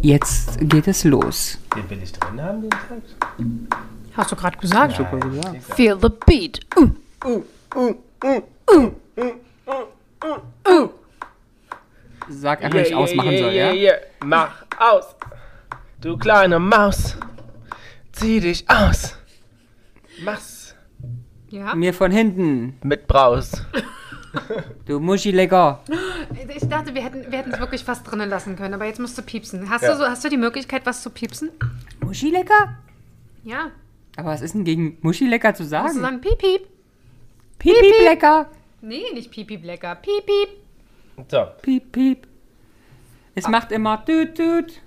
Jetzt geht es los. Den will ich drin haben, den Text? Hast du gerade gesagt? Super gesagt. Feel the beat. Uh. Sag einfach, nicht ausmachen soll, ja? yeah. Mach aus. Du kleine Maus. Zieh dich aus. Mach's. Ja. Mir von hinten. Mit Braus. Du Muschi lecker. Ich dachte, wir hätten wir hätten es wirklich fast drinnen lassen können, aber jetzt musst du piepsen. Hast, Ja. du so, hast du die Möglichkeit, was zu piepsen? Muschi lecker? Ja. Aber was ist denn gegen Muschi lecker zu Musst du sagen? sagen, piep, piep. Piep, piep, lecker. Nee, nicht piep, piep, lecker. Piep, piep. So. Piep, piep. Es macht immer tut, tut.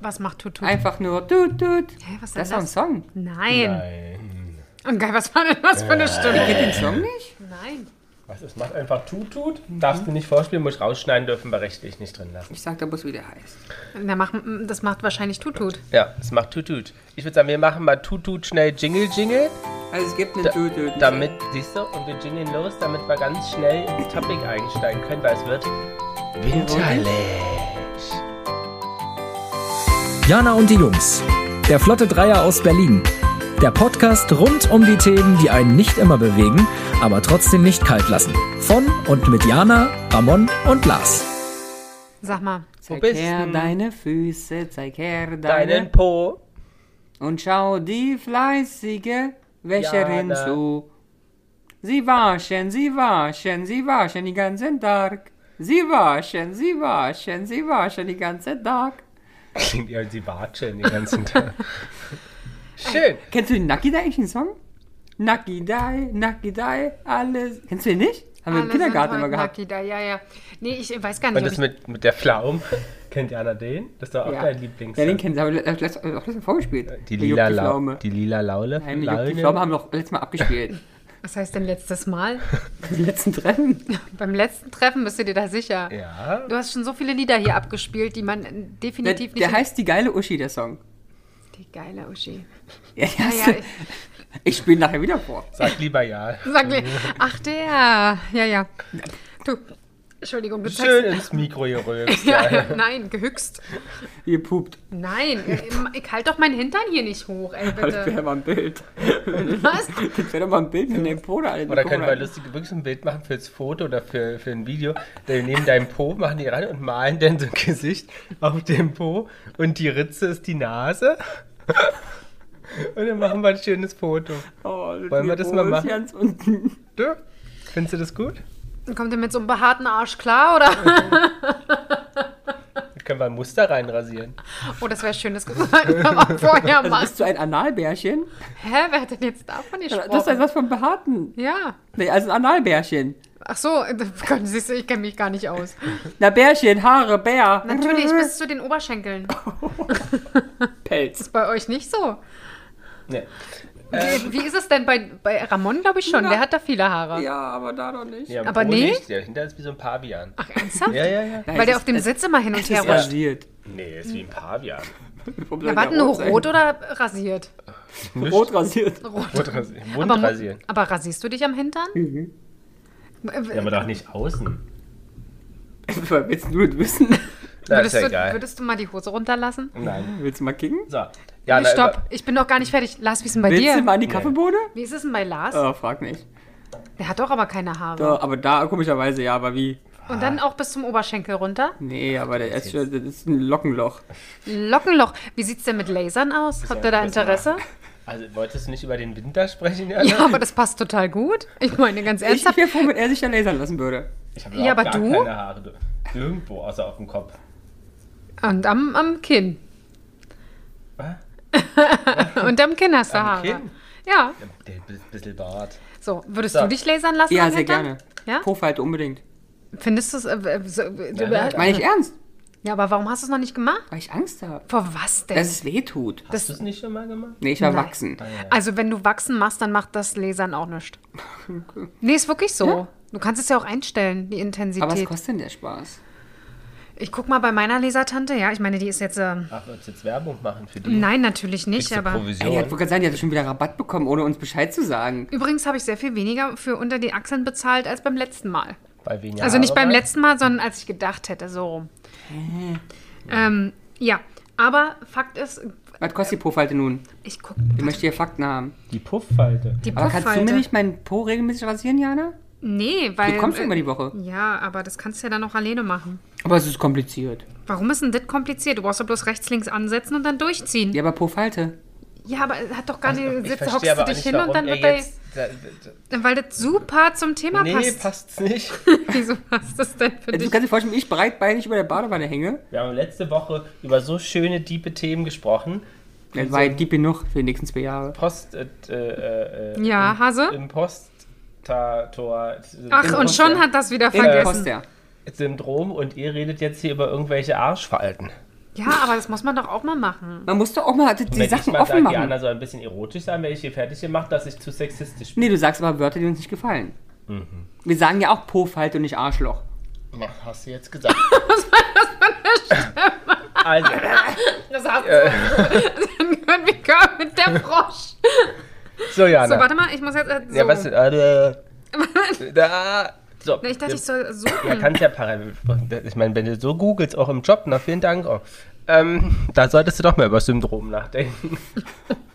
Was macht Tutu? Einfach nur tut, tut. Hä, was ist Das ist doch ein? Song. Nein. Nein. Und geil, was war denn das für eine Stimme? Kennt den Song nicht? Nein. Was, es macht einfach tut, tut. Darfst du nicht vorspielen, muss ich rausschneiden dürfen, wir rechtlich nicht drin lassen. Ich sag da bloß, wie der heißt. Na, mach, das macht wahrscheinlich Tutut. Ja, es macht tut, tut. Ich würde sagen, wir machen mal tut, tut schnell Jingle, Jingle. Also es gibt eine Da, tut, tut. damit, siehst du, und wir jingeln los, damit wir ganz schnell ins Topic einsteigen können, weil es wird winterlich. Jana und die Jungs. Der Flotte Dreier aus Berlin. Der Podcast rund um die Themen, die einen nicht immer bewegen, aber trotzdem nicht kalt lassen. Von und mit Jana, Ramon und Lars. Sag mal. Zeig bist her du? deine Füße, zeig her Deinen deine... Po. Und schau die fleißige Wäscherin Jana. zu. Sie waschen, sie waschen, sie waschen den ganzen Tag. Sie waschen, sie waschen, sie waschen den ganzen Tag. Klingt ja, sie watscheln den ganzen Tag. Schön. Kennst du den Naki Dai eigentlich den Song? Naki Dai, Naki Dai, alles. Kennst du den nicht? Haben wir im Kindergarten sind immer gehabt. Lucky Da. Ja, ja. Nee, ich weiß gar nicht, Und das mit, mit der Pflaum. Kennt Jana den? Das ist doch auch Ja. dein Lieblings. Ja, den kennen sie, aber letztes letztes- auch letztes Mal vorgespielt. die lila, Juckt La Pflaume. die lila Laule. Nein, die die Pflaume haben wir doch letztes Mal abgespielt. Was heißt denn letztes Mal? Die letzten Treffen. Beim letzten Treffen bist du dir da sicher. Ja. Du hast schon so viele Lieder hier abgespielt, die man äh, Der, definitiv nicht... der heißt Die geile Uschi, der Song. Die geile Uschi. Ja, ja, ja, ich ich spiele nachher wieder vor. Sag lieber ja. Sag mir, ach der, ja, ja. Du, Entschuldigung, du Schön ins Mikro gerülpst. Ja, Ja. nein, gehüxt. Ihr pupt. Nein, ich halte doch meinen Hintern hier nicht hoch, ey, Das wäre bitte. mal ein Bild. Was? Das wäre doch mal ein Bild von dem Po da. Oder können wir lustig wirklich ein Bild machen fürs Foto oder für, für ein Video. Wir nehmen deinen Po, machen die ran und malen dann so ein Gesicht auf dem Po und die Ritze ist die Nase. Und dann machen wir ein schönes Foto. Oh, Wollen wir das mal machen? Ganz unten. Du? Findest du das gut? Kommt ihr mit so einem behaarten Arsch klar, oder? Da können wir ein Muster reinrasieren. Oh, das wäre schön, das sollten wir mal vorher Also machen. bist du ein Analbärchen? Hä, wer hat denn jetzt davon Das ist gesprochen? was vom Behaarten. Ja. Nee, also ein Analbärchen. Ach so, siehst du, ich kenne mich gar nicht aus. Na, Bärchen, Haare, Bär. Natürlich bis zu den Oberschenkeln. Pelz. Ist bei euch nicht so. Nee. Wie, wie ist es denn bei, bei Ramon, glaube ich schon? Der hat da viele Haare. Ja, aber da doch nicht. Ja, Aber nee? Nicht. Der hinter ist wie so ein Pavian. Ach, ernsthaft? Ja, ja, ja. Weil der auf dem Sitz immer hin und Es her ist rutscht. rasiert. Nee, ist wie ein Pavian. Warte, der nur rot oder rasiert? Rot rasiert. Mund rasieren. Aber, Mund rasieren. aber rasierst du dich am Hintern? Mhm. Ja, aber doch nicht außen. Willst du das wissen? Ist Würdest, ja du, egal. würdest du mal die Hose runterlassen? Nein. Willst du mal kicken? So. Ja, Nee, na, stopp, ich bin noch gar nicht fertig. Lars, wie ist denn bei Willst dir? du mal in die Kaffeebohne? Wie ist es denn bei Lars? Oh, frag nicht. Der hat doch aber keine Haare. Doch, aber da komischerweise ja, aber wie? Und dann auch bis zum Oberschenkel runter? Nee, aber der ist schon, das ist ein Lockenloch. Lockenloch. Wie sieht's denn mit Lasern aus? Habt ihr da Interesse? Also, wolltest du nicht über den Winter sprechen? Ja, aber das passt total gut. Ich meine, ganz Ich, ich ernsthaft. wäre froh, wenn er sich ja lasern lassen würde. Ich habe Ja, aber gar du? keine Haare. Du. Irgendwo, außer auf dem Kopf. Und am, am Kinn. Was? Und am Kinn hast du Am Haare. Kinn? Ja. Der bi- bisschen Bart. So, würdest So. du dich lasern lassen? Ja, sehr gerne. Ja? Profalte unbedingt. Findest du es. Äh, äh, so, äh, ja. Meine ich ernst? Ja, aber warum hast du es noch nicht gemacht? Weil ich Angst habe. Vor was denn? Dass es weh tut. Hast du es nicht schon mal gemacht? Nee, ich war Nein. wachsen. Also, wenn du wachsen machst, dann macht das Lasern auch nichts. Nee, ist wirklich so. Ja? Du kannst es ja auch einstellen, die Aber was Intensität. kostet denn der Spaß? Ich guck mal bei meiner Lasertante. Ja, ich meine, die ist jetzt. Äh, Ach, willst du jetzt Werbung machen für die? nein, natürlich nicht, aber. Ey, die Provision? hat wohl gerade sagen, die hat schon wieder Rabatt bekommen, ohne uns Bescheid zu sagen. Übrigens habe ich sehr viel weniger für unter die Achseln bezahlt als beim letzten Mal. Bei weniger Also nicht beim letzten Mal, sondern als ich gedacht hätte, so rum. Ähm, Ja, aber Fakt ist, Was kostet die Po-Falte nun? ich guck Ich möchte hier Fakten haben. Die Pufffalte. die Aber kannst du mir nicht meinen Po regelmäßig rasieren, Jana? Nee, weil. Du kommst äh, immer die Woche. Ja, aber das kannst du ja dann auch alleine machen. Aber es ist kompliziert. Warum ist denn das kompliziert? Du brauchst doch bloß rechts, links ansetzen und dann durchziehen. Ja, Ja, aber Po-Falte. Aber es hat doch gar nicht. Also, Ich Sitzt, verstehe hockst aber du dich nicht, hin und dann wird er. jetzt... Da, da, Weil das super zum Thema nee, passt. passt's nicht. Wieso passt das denn für Also, du dich? kannst dir vorstellen, wie ich breitbeinig über der Badewanne hänge. Wir haben letzte Woche über so schöne, diepe Themen gesprochen. Das war deep genug für die nächsten zwei Jahre. Post... Äh, äh, äh, Ja, im- Hase? Im Postator... Ach, und schon hat das wieder vergessen. Poster. Syndrom und ihr redet jetzt hier über irgendwelche Arschfalten. Ja, aber das muss man doch auch mal machen. Man muss doch auch mal die wenn Sachen ich mal offen sage, machen. Jana soll ein bisschen erotisch sein, wenn ich hier fertig gemacht, dass ich zu sexistisch bin. Nee, du sagst aber Wörter, die uns nicht gefallen. Mhm. Wir sagen ja auch Po-Falte und nicht Arschloch. Ach, hast du jetzt gesagt. Also, Das hast du. Dann können wir kommen mit der Frosch. so Jana. So, warte mal, ich muss jetzt. Äh, so. Ja, was? Äh, da. So. Ich dachte, ich soll suchen. Ja, kannst ja parallel. Ich meine, wenn du so googelst, auch im Job, na vielen Dank auch. Ähm, da solltest du doch mal über Syndrom nachdenken.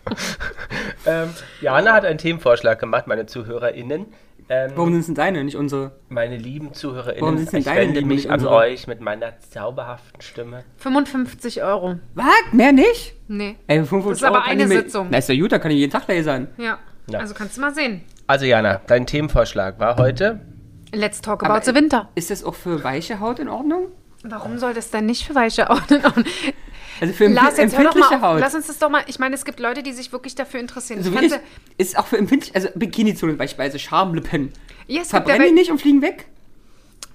ähm, Jana hat einen Themenvorschlag gemacht, meine ZuhörerInnen. Ähm, Warum sind es denn deine, nicht unsere? meine lieben ZuhörerInnen, Warum sind denn ich deine wende mich an unsere? euch mit meiner zauberhaften Stimme. 55 Euro. Was? Mehr nicht? Nee. Ey, 500 Das ist aber Euro kann eine Sitzung. Na, ist ja gut, da kann ich jeden Tag lasern. Ja. Ja. Also kannst du mal sehen. Also Jana, dein Themenvorschlag war heute Let's talk Aber, about the winter. Ist das auch für weiche Haut in Ordnung? Warum soll das denn nicht für weiche Haut in Ordnung? Also für Lars, jetzt hör doch empfindliche mal auf. Haut. Lass uns das doch mal. Ich meine, es gibt Leute, die sich wirklich dafür interessieren. so Ich wie ich, kannte- ist auch für empfindliche, also Bikini-Zone beispielsweise, Schamlippen. Ja, es gibt Verbrennen die wel- nicht und fliegen weg?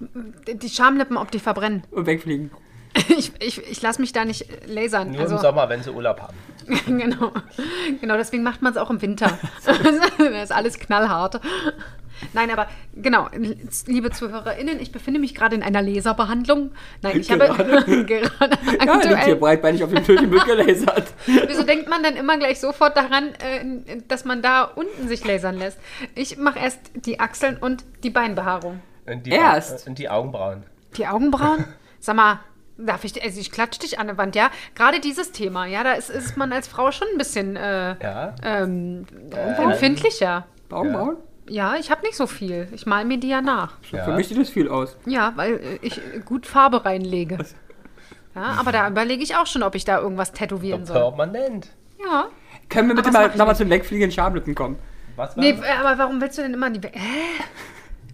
die Schamlippen, ob die verbrennen. Und wegfliegen. Ich, ich, ich lasse mich da nicht lasern. nur also, im Sommer, wenn sie Urlaub haben. genau. genau, deswegen macht man es auch im Winter. da ist alles knallhart. Nein, aber genau, liebe ZuhörerInnen, ich befinde mich gerade in einer Laserbehandlung. Nein, ich habe gerade Ja, liegt hier aktuell. breitbeinig auf dem Tisch und wird gelasert. Wieso denkt man dann immer gleich sofort daran, äh, dass man da unten sich lasern lässt? Ich mache erst die Achseln und die Beinbehaarung. Und die, Erst? Und die Augenbrauen. Die Augenbrauen? Sag mal, darf ich, also ich klatsche dich an der Wand, ja? Gerade dieses Thema, ja, da ist, ist man als Frau schon ein bisschen äh, Ja. ähm, empfindlicher. Augenbrauen? Ja, ich habe nicht so viel. Ich mal mir die ja nach. ja. Für mich sieht das viel aus. Ja, weil äh, ich gut Farbe reinlege. Ja, aber da überlege ich auch schon, ob ich da irgendwas tätowieren soll. Permanent. Ja. Können wir bitte das mal nochmal zum wegfliegenden Schamlippen kommen? Was war Nee, äh, aber warum willst du denn immer die. Hä?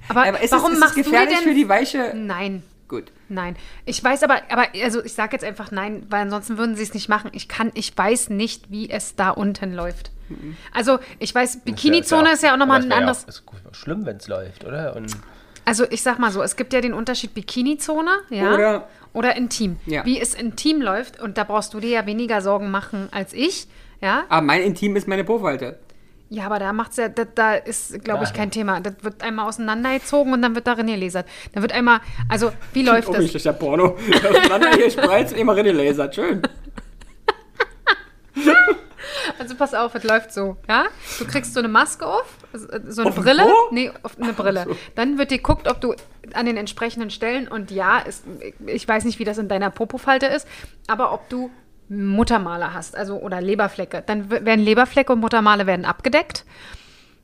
Aber, Aber ist warum es, ist machst es du dir gefährlich denn. für die weiche... Nein. Gut. Nein, ich weiß aber, aber also ich sage jetzt einfach nein, weil ansonsten würden sie es nicht machen. Ich kann, ich weiß nicht, wie es da unten läuft. Also ich weiß, Bikini-Zone ist ja auch nochmal ein ja anderes. Auch, ist gut, schlimm, wenn es läuft, oder? Und Also ich sag mal so, es gibt ja den Unterschied Bikini-Zone, ja, Oder- oder intim. Ja. Wie es intim läuft und da brauchst du dir ja weniger Sorgen machen als ich, ja. Aber mein Intim ist meine Po-Falte. Ja, aber da macht's ja, da, da ist, glaube ich, kein Thema. Das wird einmal auseinandergezogen und dann wird darin gelasert. Dann wird einmal, also wie läuft oh, das? nicht durch der Porno. Auseinander hier spreizt und immer rein gelasert. Schön. Also pass auf, es läuft so, ja? Du kriegst so eine Maske auf, so eine Auf Brille. Po? Nee, auf eine Brille. Dann wird dir geguckt, ob du an den entsprechenden Stellen und ja, ist, ich weiß nicht, wie das in deiner Popofalte ist, aber ob du Muttermale hast, also oder Leberflecke. Dann werden Leberflecke und Muttermale werden abgedeckt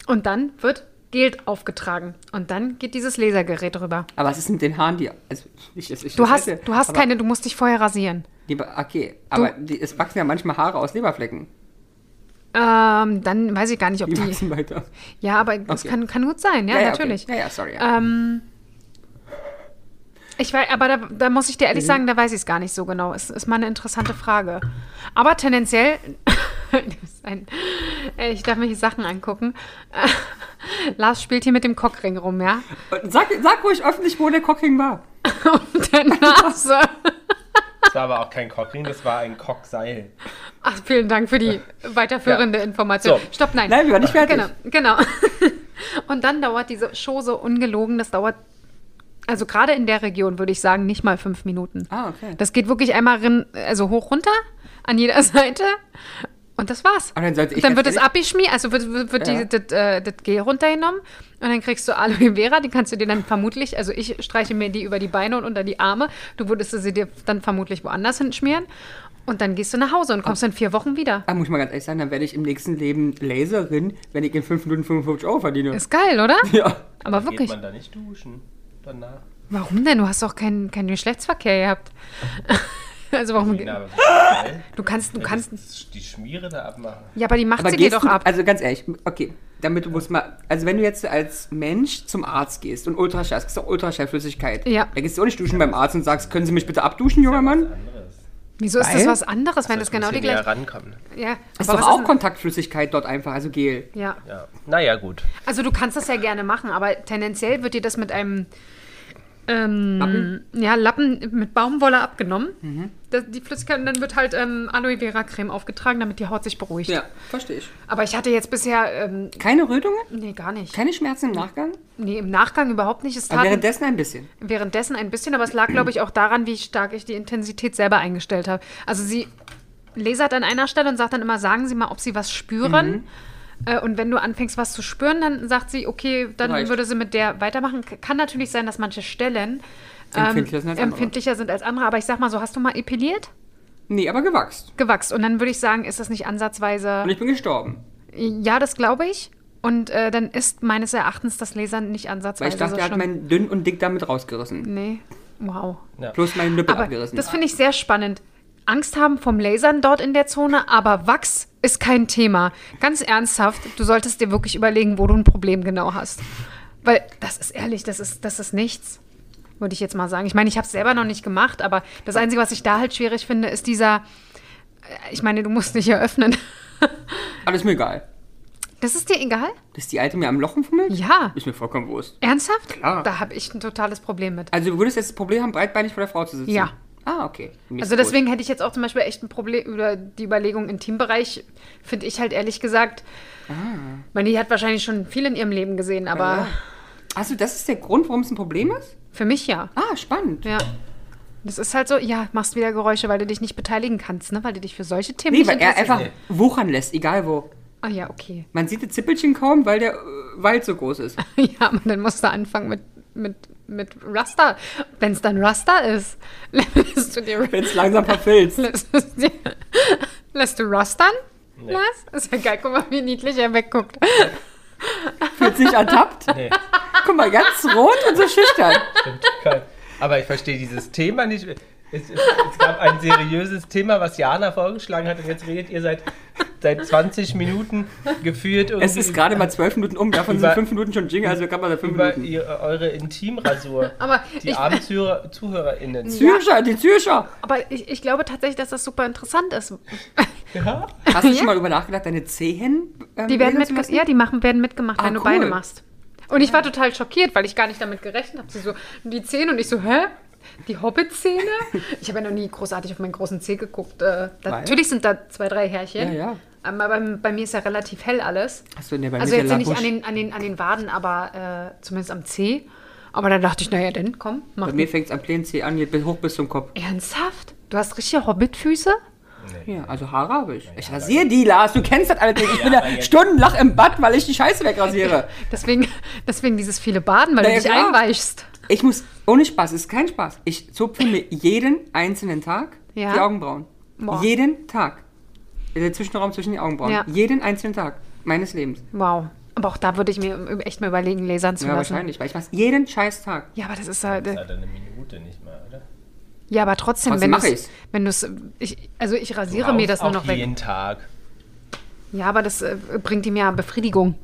und dann wird Geld aufgetragen und dann geht dieses Lasergerät rüber. Aber was ist mit den Haaren, die... Also, nicht, dass ich Du das hast, hätte, du hast keine, du musst dich vorher rasieren. Die, okay, aber die, es wachsen ja manchmal Haare aus Leberflecken. Ähm, dann weiß ich gar nicht, ob Die die. wachsen weiter. Ja, aber das Okay. kann, kann gut sein, ja, okay. natürlich. Ja, ja, sorry. Ja. Ähm, ich weiß, aber da, da muss ich dir Mhm. ehrlich sagen, da weiß ich es gar nicht so genau. Es ist mal eine interessante Frage. Aber tendenziell, ist ein, ich darf mir die Sachen angucken. Lars spielt hier mit dem Cockring rum, ja? Sag, sag ruhig öffentlich, wo der Cockring war. Und der Nase. das war aber auch kein Cockring, das war ein Cockseil. Ach, vielen Dank für die weiterführende Information. So. Stopp, nein. Nein, wir waren nicht fertig. Genau, genau. Und dann dauert diese Show so ungelogen, das dauert, also gerade in der Region würde ich sagen, nicht mal fünf Minuten. Ah, okay. Das geht wirklich einmal rin, also hoch runter an jeder Seite. Und das war's. Und dann sollte ich dann wird es ehrlich- abgeschmiert, also wird, wird, wird Ja. die, das, äh, das Gel runtergenommen und dann kriegst du Aloe Vera, die kannst du dir dann vermutlich, also ich streiche mir die über die Beine und unter die Arme, du würdest sie dir dann vermutlich woanders hinschmieren und dann gehst du nach Hause und kommst in vier Wochen wieder. Ah, muss ich mal ganz ehrlich sagen, dann werde ich im nächsten Leben Laserin, wenn ich in 5 Minuten 55 Euro verdiene. Ist geil, oder? ja. Aber Geht wirklich. man da nicht duschen danach? Warum denn? Du hast doch keinen keinen Geschlechtsverkehr gehabt. also warum? Na, aber geil. Du kannst, du kannst. Das- die Schmiere da abmachen. Ja, aber die macht Aber sie dir doch du, ab. also ganz ehrlich, okay, damit du musst mal, also wenn du jetzt als Mensch zum Arzt gehst und Ultraschall, es gibt auch Ultraschallflüssigkeit, Ja. da gehst du auch nicht duschen beim Arzt und sagst, können Sie mich bitte abduschen, junger Mann? Wieso ist das Weil- was anderes, wenn das genau die näher gleiche. rankommen. Ja, Ist aber doch auch Kontaktflüssigkeit dort einfach, also Gel. Ja. Ja. Naja, gut. Also du kannst das ja gerne machen, aber tendenziell wird dir das mit einem ähm, Lappen? Ja, Lappen mit Baumwolle abgenommen. Mhm. Das, die Flüssigkeit und dann wird halt ähm, Aloe Vera Creme aufgetragen, damit die Haut sich beruhigt. Ja, verstehe ich. Aber ich hatte jetzt bisher, ähm, Keine Rötungen? nee, gar nicht. Keine Schmerzen im Nachgang? Nee, im Nachgang überhaupt nicht. Es Aber währenddessen ein bisschen. währenddessen ein bisschen, aber es lag, glaube ich, auch daran, wie stark ich die Intensität selber eingestellt habe. Also sie lasert an einer Stelle und sagt dann immer, sagen Sie mal, ob Sie was spüren. Mhm. Äh, Und wenn du anfängst, was zu spüren, dann sagt sie, okay, dann Reicht. würde sie mit der weitermachen. Kann natürlich sein, dass manche Stellen ähm, Empfindlicher sind als andere. empfindlicher sind als andere. Aber ich sag mal so, hast du mal epiliert? Nee, aber gewachst. Gewachst. Und dann würde ich sagen, ist das nicht ansatzweise. Und ich bin gestorben. Ja, das glaube ich. Und äh, dann ist meines Erachtens das Lasern nicht Weil ansatzweise ich dachte, so er hat schlimm. mein dünn und dick damit rausgerissen. Nee, wow. Ja. Plus meine Nippel Aber abgerissen. das finde ich sehr spannend. Angst haben vom Lasern dort in der Zone, aber Wachs ist kein Thema. Ganz ernsthaft, du solltest dir wirklich überlegen, wo du ein Problem genau hast. Weil das ist ehrlich, das ist, das ist nichts, würde ich jetzt mal sagen. Ich meine, ich habe es selber noch nicht gemacht, aber das Einzige, was ich da halt schwierig finde, ist dieser, äh, ich meine, du musst nicht eröffnen. Alles mir egal. Das ist dir egal? Dass die Alte mir am Lochen fummelt? Ja. Ist mir vollkommen wurscht. Ernsthaft? Klar. Da habe ich ein totales Problem mit. Also du würdest jetzt das Problem haben, breitbeinig vor der Frau zu sitzen? Ja. Ah, okay. Ist Also gut. deswegen hätte ich jetzt auch zum Beispiel echt ein Problem über die Überlegung Intimbereich, finde ich halt ehrlich gesagt. Ich meine, die hat wahrscheinlich schon viel in ihrem Leben gesehen, aber Ah. Ja. Also das ist der Grund, warum es ein Problem ist? für mich ja. Ah, spannend. Ja. Das ist halt so, ja, machst wieder Geräusche, weil du dich nicht beteiligen kannst, ne? Weil du dich für solche Themen Nee, nicht weil er einfach wuchern lässt, egal wo. Ah ja, okay. Man sieht das Zippelchen kaum, weil der äh, Wald so groß ist. ja, aber dann musst du anfangen mit, mit, mit Raster. Wenn es dann Raster ist, lässt du dir Wenn es langsam verfilzt. lässt, dir, lässt du Rastern? Lass? Ist ja geil, guck mal, wie niedlich er wegguckt. Fühlt sich ertappt. Nee, Guck mal, ganz rot und so schüchtern. stimmt. Aber ich verstehe dieses Thema nicht. Es, es, es gab ein seriöses Thema, was Jana vorgeschlagen hat, und jetzt redet ihr seit, seit 20 Minuten geführt irgendwie Es ist gerade mal zwölf Minuten um, davon sind Über- fünf Minuten schon Jingle, also kann man da fünf über Minuten. ihr, eure Intimrasur. Aber die ich- armen Zuhörer, ZuhörerInnen. Zürcher, die Zürcher. Aber ich, ich glaube tatsächlich, dass das super interessant ist. Ja? Hast du Ja. schon mal über nachgedacht, deine Zehen ähm, Die werden lasern zu mitge lassen? ja, die machen, werden mitgemacht, Ah, wenn du cool. Beine machst. Und ich war total schockiert, weil ich gar nicht damit gerechnet habe. Sie so, die Zähne und ich so, hä? Die Hobbit-Zähne? Ich habe ja noch nie großartig auf meinen großen Zeh geguckt. Äh, da, natürlich sind da zwei, drei Härchen. Ja, ja. Aber bei, bei mir ist ja relativ hell alles. Achso, nee, bei also mir ist jetzt ja ja nicht an den, an, den, an den Waden, aber äh, zumindest am Zeh. Aber dann dachte ich, naja, dann komm, mach Bei mir fängt es am kleinen Zeh an, geht hoch bis zum Kopf. Ernsthaft? Du hast richtige Hobbit-Füße? Ja, also Haare habe ich. Ich rasiere die, Lars, du kennst das alles nicht. Ich bin ja stundenlang im Bad, weil ich die Scheiße wegrasiere. Deswegen, deswegen dieses viele Baden, weil Na du ja, dich klar. einweichst. Ich muss, ohne Spaß, es ist kein Spaß. Ich zupfe mir jeden einzelnen Tag Ja. die Augenbrauen. Boah. Jeden Tag. Der Zwischenraum zwischen den Augenbrauen. Ja. Jeden einzelnen Tag meines Lebens. Wow. Aber auch da würde ich mir echt mal überlegen, lasern zu Ja, lassen. wahrscheinlich, weil ich mach's jeden scheiß Tag. Ja, aber das ist halt. Das hat eine Minute nicht mal, oder? Ja, aber trotzdem, Trotzdem wenn du ich's. wenn du es, also ich rasiere Du mir das nur noch weg. jeden Tag. Ja, aber das äh, bringt ihm ja Befriedigung.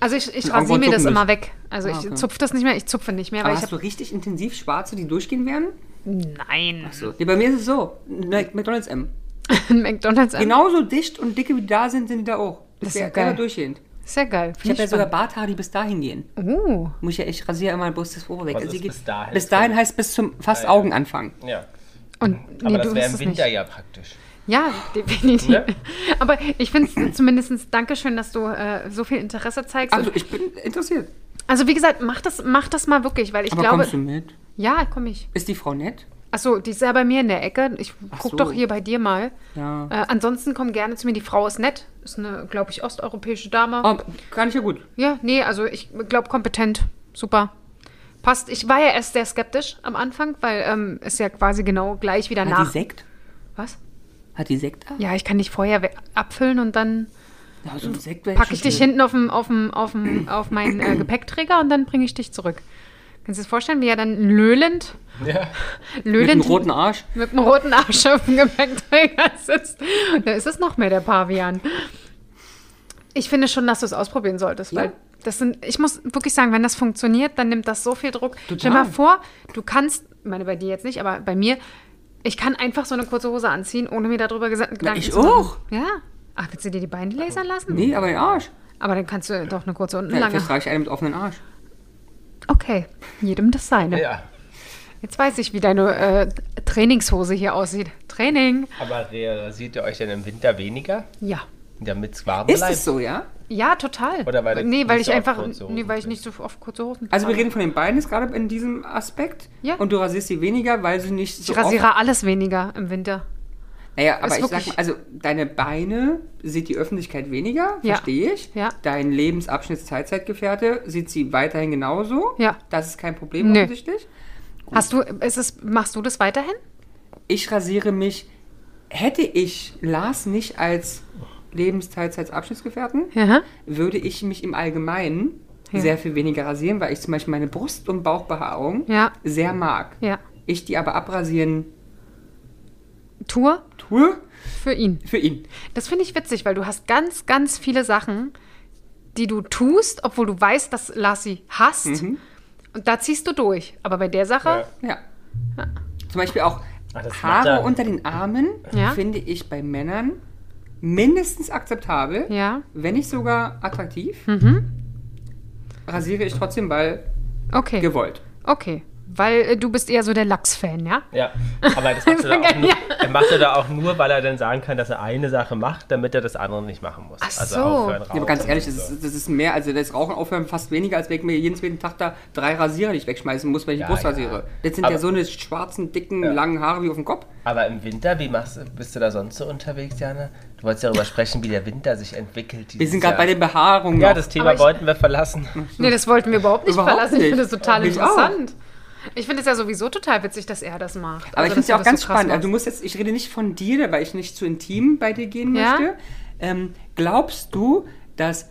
Also ich, ich rasiere mir das zucken immer nicht. weg. Also Ah, ich okay. zupfe das nicht mehr, ich zupfe nicht mehr, Aber weil ich hast du habe. richtig intensiv schwarze, die durchgehen werden? Nein. So. Ja, bei mir ist es so. McDonalds M. McDonalds. an. Genauso dicht und dicke wie da sind, sind die da auch. Das ist ja geil. immer durchgehend. Sehr geil. Ich Find habe ja sogar. Barthaare, die bis dahin gehen. Uh, Muss ich ja, ich rasiere immer bloß das obere weg. Was Also ist die- bis dahin? Bis dahin heißt bis zum fast Ah, ja. Augenanfang. Ja. und Aber nee, das du wäre im Winter nicht. ja praktisch. Ja, definitiv. Ne? Aber ich finde es zumindest Dankeschön, dass du äh, so viel Interesse zeigst. Also ich bin interessiert. Also wie gesagt, mach das, mach das mal wirklich, weil ich Aber glaube. kommst du mit? Ja, komm ich. Ist die Frau nett? Achso, die ist ja bei mir in der Ecke. Ich guck so. doch hier bei dir mal. Ja. Äh, ansonsten komm gerne zu mir. Die Frau ist nett. Ist eine, glaube ich, osteuropäische Dame. Oh, kann ich ja gut. Ja, nee, also ich glaube kompetent. Super. Passt. Ich war ja erst sehr skeptisch am Anfang, weil ähm, es ja quasi genau gleich wieder Hat nach. die Sekt? Was? Hat die Sekt da? Ja, ich kann dich vorher abfüllen und dann Ja, so packe ich dich hinten auf, dem, auf, dem, auf, dem, auf meinen äh, Gepäckträger und dann bringe ich dich zurück. Kannst du dir das vorstellen, wie er dann löhlend, Ja. Mit einem löhlend roten Arsch. mit dem roten Arsch auf dem Gepäckträger sitzt? Und da ist es noch mehr der Pavian. Ich finde schon, dass du es ausprobieren solltest, Ja. weil das sind, ich muss wirklich sagen, wenn das funktioniert, dann nimmt das so viel Druck. Total. Stell dir mal vor, du kannst, ich meine bei dir jetzt nicht, aber bei mir, ich kann einfach so eine kurze Hose anziehen, ohne mir darüber gesa- Gedanken ich zu machen. auch. Ja. Ach, willst du dir die Beine lasern lassen? Nee, aber den Arsch. Aber dann kannst du doch eine kurze und eine Ja, lange. vielleicht trage ich einen mit offenen Arsch. Okay, jedem das seine. ja. Jetzt weiß ich, wie deine äh, Trainingshose hier aussieht. Training. Aber rasiert ihr euch denn im Winter weniger? Ja. Damit es warm Ist bleibt? es so, ja? Ja, total. Oder weil nee, weil nicht ich so oft einfach, nee, weil ich nicht so oft kurze Hosen Also wir trage. reden von den Beinen jetzt gerade in diesem Aspekt. Ja. Und du rasierst sie weniger, weil sie nicht so Ich rasiere alles weniger im Winter. Naja, aber Ist ich sag mal, also deine Beine sieht die Öffentlichkeit weniger, Ja. verstehe ich. Ja. Dein Lebensabschnitts-Teilzeitgefährte sieht sie weiterhin genauso. Ja. Das ist kein Problem Nö. offensichtlich. Hast du, ist es, machst du das weiterhin? Ich rasiere mich, hätte ich Lars nicht als Lebensteilzeitabschnittsgefährten, Ja. würde ich mich im Allgemeinen Ja. sehr viel weniger rasieren, weil ich zum Beispiel meine Brust- und Bauchbehaarung Ja. sehr mag. Ja. Ich die aber abrasieren Tour tue für ihn. für ihn. Das finde ich witzig, weil du hast ganz, ganz viele Sachen, die du tust, obwohl du weißt, dass Lars sie hasst. Mhm. Und da ziehst du durch. Aber bei der Sache, Ja. Ja. Zum Beispiel auch Ach, Haare er. unter den Armen Ja. finde ich bei Männern mindestens akzeptabel, ja, wenn nicht sogar attraktiv. Mhm. Rasiere ich trotzdem, weil okay. gewollt. Okay. Weil äh, du bist eher so der Lachs-Fan, ja? Ja, aber das macht er, da auch nur, Ja. er macht er da auch nur, weil er dann sagen kann, dass er eine Sache macht, damit er das andere nicht machen muss. Ach also so. aufhören, Ja, aber ganz ehrlich, das ist, das ist mehr, also das Rauchen aufhören fast weniger, als wenn ich mir jeden zweiten Tag da drei Rasierer nicht wegschmeißen muss, wenn ich die Ja, Brust ja. rasiere. Das sind Aber- ja so eine schwarzen, dicken, Ja. langen Haare wie auf dem Kopf. Aber im Winter, wie machst, du- bist du da sonst so unterwegs, Jana? Du wolltest ja darüber sprechen, wie der Winter sich entwickelt. Wir sind gerade bei den Behaarungen. Ja, noch. das Thema ich- wollten wir verlassen. Nee, das wollten wir überhaupt nicht Überhaupt verlassen. Ich nicht. finde das total Ich auch. Ich finde es ja sowieso total witzig, dass er das macht. Aber Also, ich finde es ja auch ganz so spannend. Also, du musst jetzt, ich rede nicht von dir, weil ich nicht zu intim bei dir gehen Ja? möchte. Ähm, glaubst du, dass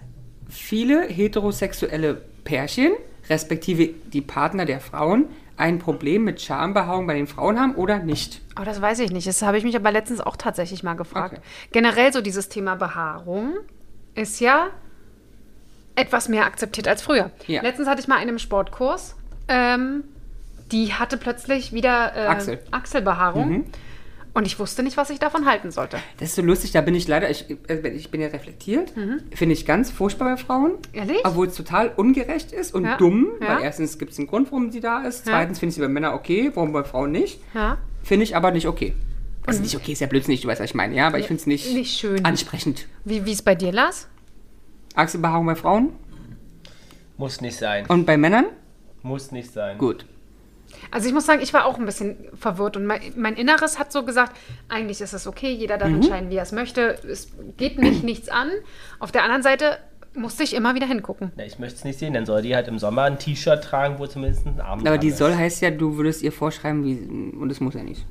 viele heterosexuelle Pärchen, respektive die Partner der Frauen, ein Problem mit Schambehaarung bei den Frauen haben oder nicht? Oh, das weiß ich nicht. Das habe ich mich aber letztens auch tatsächlich mal gefragt. Okay. Generell so dieses Thema Behaarung ist ja etwas mehr akzeptiert als früher. Ja. Letztens hatte ich mal einen im Sportkurs, ähm, die hatte plötzlich wieder äh, Achsel. Achselbehaarung. Mhm. Und ich wusste nicht, was ich davon halten sollte. Das ist so lustig, da bin ich leider, ich, äh, ich bin ja reflektiert, finde ich ganz furchtbar bei Frauen. Mhm. Ehrlich? Obwohl es total ungerecht ist und Ja. dumm, Ja. weil erstens gibt es einen Grund, warum sie da ist. Ja. Zweitens finde ich sie bei Männern okay, warum bei Frauen nicht. Ja. Finde ich aber nicht okay. Also nicht okay, ist ja blödsinnig, du weißt, was ich meine, ja, aber ich finde es nicht, Nicht schön. ansprechend. Wie wie es bei dir, Lars? Achselbehaarung bei Frauen Muss nicht sein. und bei Männern? Muss nicht sein. Gut. Also ich muss sagen, ich war auch ein bisschen verwirrt und mein, mein Inneres hat so gesagt, eigentlich ist es okay, jeder Mhm. darf entscheiden, wie er es möchte. Es geht mich nichts an. Auf der anderen Seite musste ich immer wieder hingucken. Na, ich möchte es nicht sehen. Dann soll die halt im Sommer ein T-Shirt tragen, wo zumindest ein Arm Aber die ist. soll heißt ja, du würdest ihr vorschreiben, wie, und das muss ja nicht.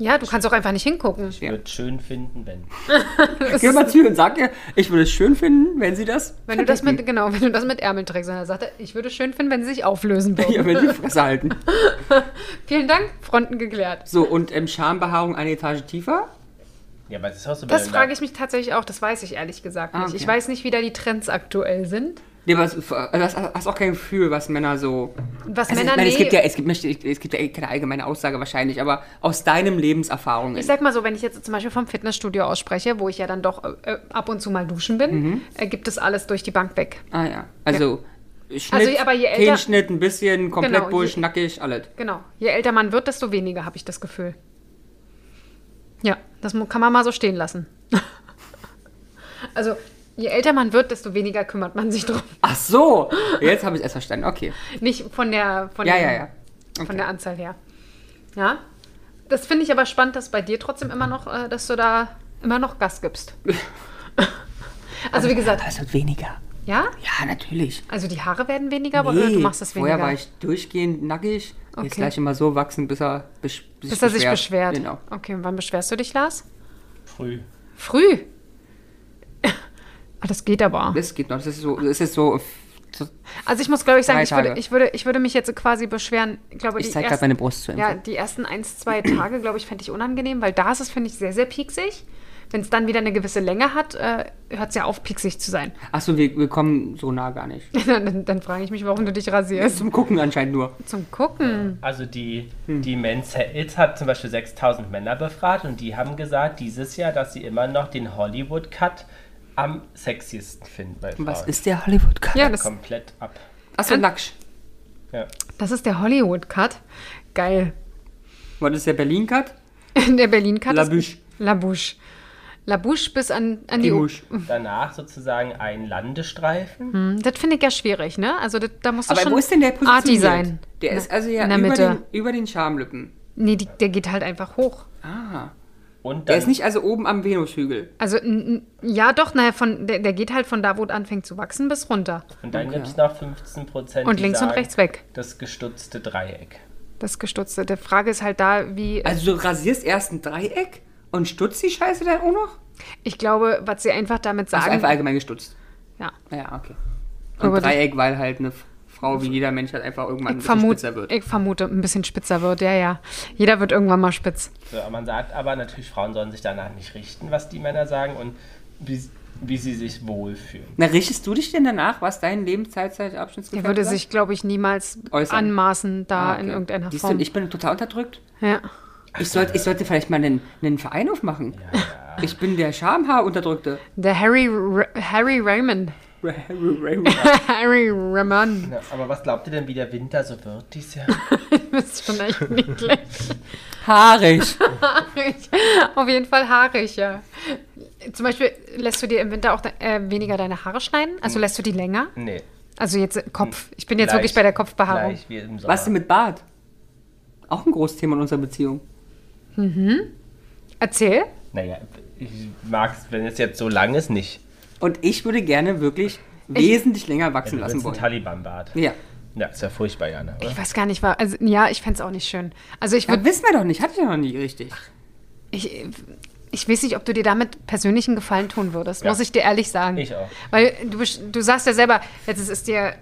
Ja, du kannst auch einfach nicht hingucken. Ich würde schön finden, wenn. Geh mal zu ihr und sag ihr, ich würde es schön finden, wenn sie das. Wenn du das mit, genau, wenn du das mit Ärmeln trägst. Und er sagte, ich würde es schön finden, wenn sie sich auflösen würden. Ja, wenn die Fresse halten. Vielen Dank, Fronten geklärt. So, und ähm, Schambehaarung eine Etage tiefer? Ja, aber das ist auch so Das frage ich mich tatsächlich auch, das weiß ich ehrlich gesagt Ah, nicht. okay. Ich weiß nicht, wie da die Trends aktuell sind. Nee, was, also hast, auch kein Gefühl, was Männer so. Was Also, Männer ich meine, es gibt ja, es gibt, möchte- es gibt ja eh keine allgemeine Aussage wahrscheinlich, aber aus deinem Lebenserfahrungen. Ich sag mal so, wenn ich jetzt zum Beispiel vom Fitnessstudio ausspreche, wo ich ja dann doch äh, ab und zu mal duschen bin, Mhm. äh, gibt es alles durch die Bank weg. ah ja. Also, Schnitt, Also, aber je älter- Kehlschnitt, ein bisschen, komplett Genau, je- Busch, nackig, alles. Genau. Je älter man wird, desto weniger habe ich das Gefühl. Ja, das kann man mal so stehen lassen. also, je älter man wird, desto weniger kümmert man sich drum. Ach so, jetzt habe ich es erst verstanden. Okay. Nicht von der, von Ja, dem- ja, ja. Von Okay. der Anzahl her. Ja. Das finde ich aber spannend, dass bei dir trotzdem immer noch, äh, dass du da immer noch Gas gibst. also wie gesagt, Also weniger. ja? Ja, natürlich. Also die Haare werden weniger, aber oder du machst das weniger. Vorher war ich durchgehend nackig. Okay. Jetzt gleich immer so wachsen, bis er, bis, bis er sich beschwert. Genau. Okay, und wann beschwerst du dich, Lars? Früh. Früh. Ah, das geht aber. Das geht noch. Das ist so, das ist so, so Also ich muss, glaube ich, sagen, ich würde, ich, würde, ich würde mich jetzt quasi beschweren. Ich, glaube, ich die zeige gerade ersten- meine Brust zu Ja, die ersten ein, zwei Tage, glaube ich, fände ich unangenehm, weil da ist es, finde ich, sehr, sehr pieksig. Wenn es dann wieder eine gewisse Länge hat, äh, hört es ja auf, pieksig zu sein. Achso, wir, wir kommen so nah gar nicht. dann dann frage ich mich, warum du dich rasierst. Zum Gucken anscheinend nur. Zum Gucken. Also die, Hm. die Men's Health hat zum Beispiel 6000 Männer befragt und die haben gesagt, dieses Jahr, dass sie immer noch den Hollywood-Cut am sexiesten finden bei Frauen. Was ist der Hollywood Cut? Ja, das, Komplett ab. Achso, Nacksch. Ja. das ist der Hollywood-Cut. Geil. Was ist der Berlin Cut? Der Berlin-Cut La ist... Bouche. La Bouche. La Bouche bis an, an die... Die O- Musch. Danach sozusagen ein Landestreifen. Hm, Das finde ich ja schwierig, ne? Also das, da musst du Aber schon wo ist denn der arty sein. Der ist also ja in der über Mitte. den, über den Schamlippen. Nee, die, der geht halt einfach hoch. Ah. Und Der ist nicht also oben am Venushügel. Also, n- n- ja doch, naja, von, der, der geht halt von da, wo es anfängt zu wachsen, bis runter. Und dann Okay. gibt es noch 15 Prozent. Und links und rechts weg. Das gestutzte Dreieck. Das gestutzte. Die Frage ist halt da, wie. Also du rasierst erst ein Dreieck und stutzt die Scheiße dann auch noch? Ich glaube, was sie einfach damit Also sagen. einfach allgemein gestutzt. ja. Ja, okay. Und Dreieck, weil halt eine Frau wie jeder Mensch halt einfach irgendwann ein Ich, bisschen vermut, spitzer wird. ich vermute, ein bisschen spitzer wird. Ja, ja. Jeder wird irgendwann mal spitz. So, aber man sagt aber natürlich, Frauen sollen sich danach nicht richten, was die Männer sagen und wie, wie sie sich wohlfühlen. Na, richtest du dich denn danach, was dein Lebenszeitzeitabschnitt Der würde sich, glaube ich, niemals Äußern. anmaßen, da Ah, in irgendeiner Siehst Form. Du, ich bin total unterdrückt. ja. Ich sollte, ich sollte vielleicht mal einen, einen Verein aufmachen. Ich bin der Schamhaar-Unterdrückte. Der Harry, Harry Raymond. Harry Raymond. Ja, aber was glaubt ihr denn, wie der Winter so wird dieses Jahr? Das ist schon echt niedlich. Haarig. haarig. Auf jeden Fall haarig, ja. Zum Beispiel lässt du dir im Winter auch äh, weniger deine Haare schneiden? Also lässt du die länger? Nee. Also jetzt Kopf. Ich bin jetzt Gleich- wirklich bei der Kopfbehaarung. Gleich wie im Sommer. Was denn mit Bart? Auch ein großes Thema in unserer Beziehung. Erzähl. Naja, ich mag es, wenn es jetzt so lang ist, nicht. Und ich würde gerne wirklich wesentlich länger Ja, wachsen du lassen willst ein wollen. Taliban-Bart. Ja. Ja, ist ja furchtbar, Jana, oder? Ich weiß gar nicht, war. Also, ja, ich fände es auch nicht schön. Also ich ja. würde. Wissen wir doch nicht. Hatte ich ja noch nie richtig. Ich, ich weiß nicht, ob du dir damit persönlichen Gefallen tun würdest, Ja. muss ich dir ehrlich sagen. Ich auch. Weil du, du sagst ja selber, jetzt ist es dir,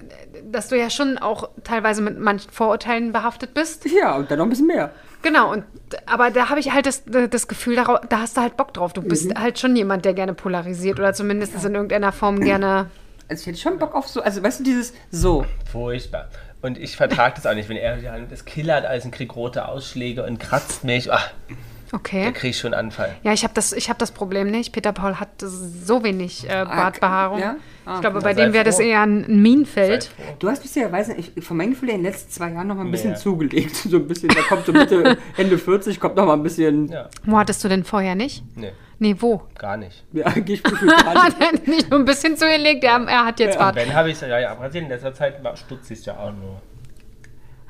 dass du ja schon auch teilweise mit manchen Vorurteilen behaftet bist. Ja, und dann noch ein bisschen mehr. Genau, und aber da habe ich halt das, das Gefühl, da hast du halt Bock drauf. Du bist Mhm. halt schon jemand, der gerne polarisiert oder zumindest in irgendeiner Form gerne. Also ich hätte schon Bock auf so, also weißt du, dieses so. Furchtbar. Und ich vertrage das auch nicht, wenn er ja, das killert als ein Krieg rote Ausschläge und kratzt mich. Ach, da Okay. kriege ich schon Anfall. Ja, ich habe das, ich hab das Problem nicht. Peter Paul hat so wenig äh, Bartbehaarung. ja? Ah, ich glaube, bei dem wäre das eher ein Minenfeld. Du hast bisher, ich, von meinem Gefühl her in den letzten zwei Jahren noch mal ein bisschen Mehr. zugelegt. So ein bisschen, da kommt so Mitte, Ende 40, kommt noch mal ein bisschen, Ja, Wo hattest du denn vorher nicht? nee, Nee, wo? gar nicht. ja, eigentlich gefühlt gar nicht. Hat nicht nur ein bisschen zugelegt? Er, er hat jetzt Und Bart. wenn habe ich es ja, ja abrasiert. In letzter Zeit stutze ich es ja auch nur.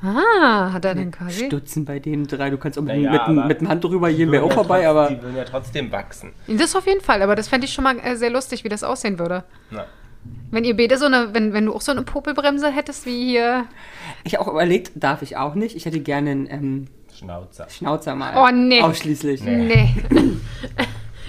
Ah, hat er denn quasi? Stutzen bei den drei. Du kannst auch mit, Naja, mit, dem- aber mit dem Handtuch rüber Die gehen, wäre auch ja vorbei, aber Die würden ja trotzdem wachsen. Das auf jeden Fall, aber das fände ich schon mal äh, sehr lustig, wie das aussehen würde. Na, Wenn ihr beide so eine, wenn, wenn du auch so eine Popelbremse hättest wie hier. ich auch überlegt, darf ich auch nicht. Ich hätte gerne einen ähm, Schnauzer. Schnauzer mal. Oh, nee. Ausschließlich. Nee.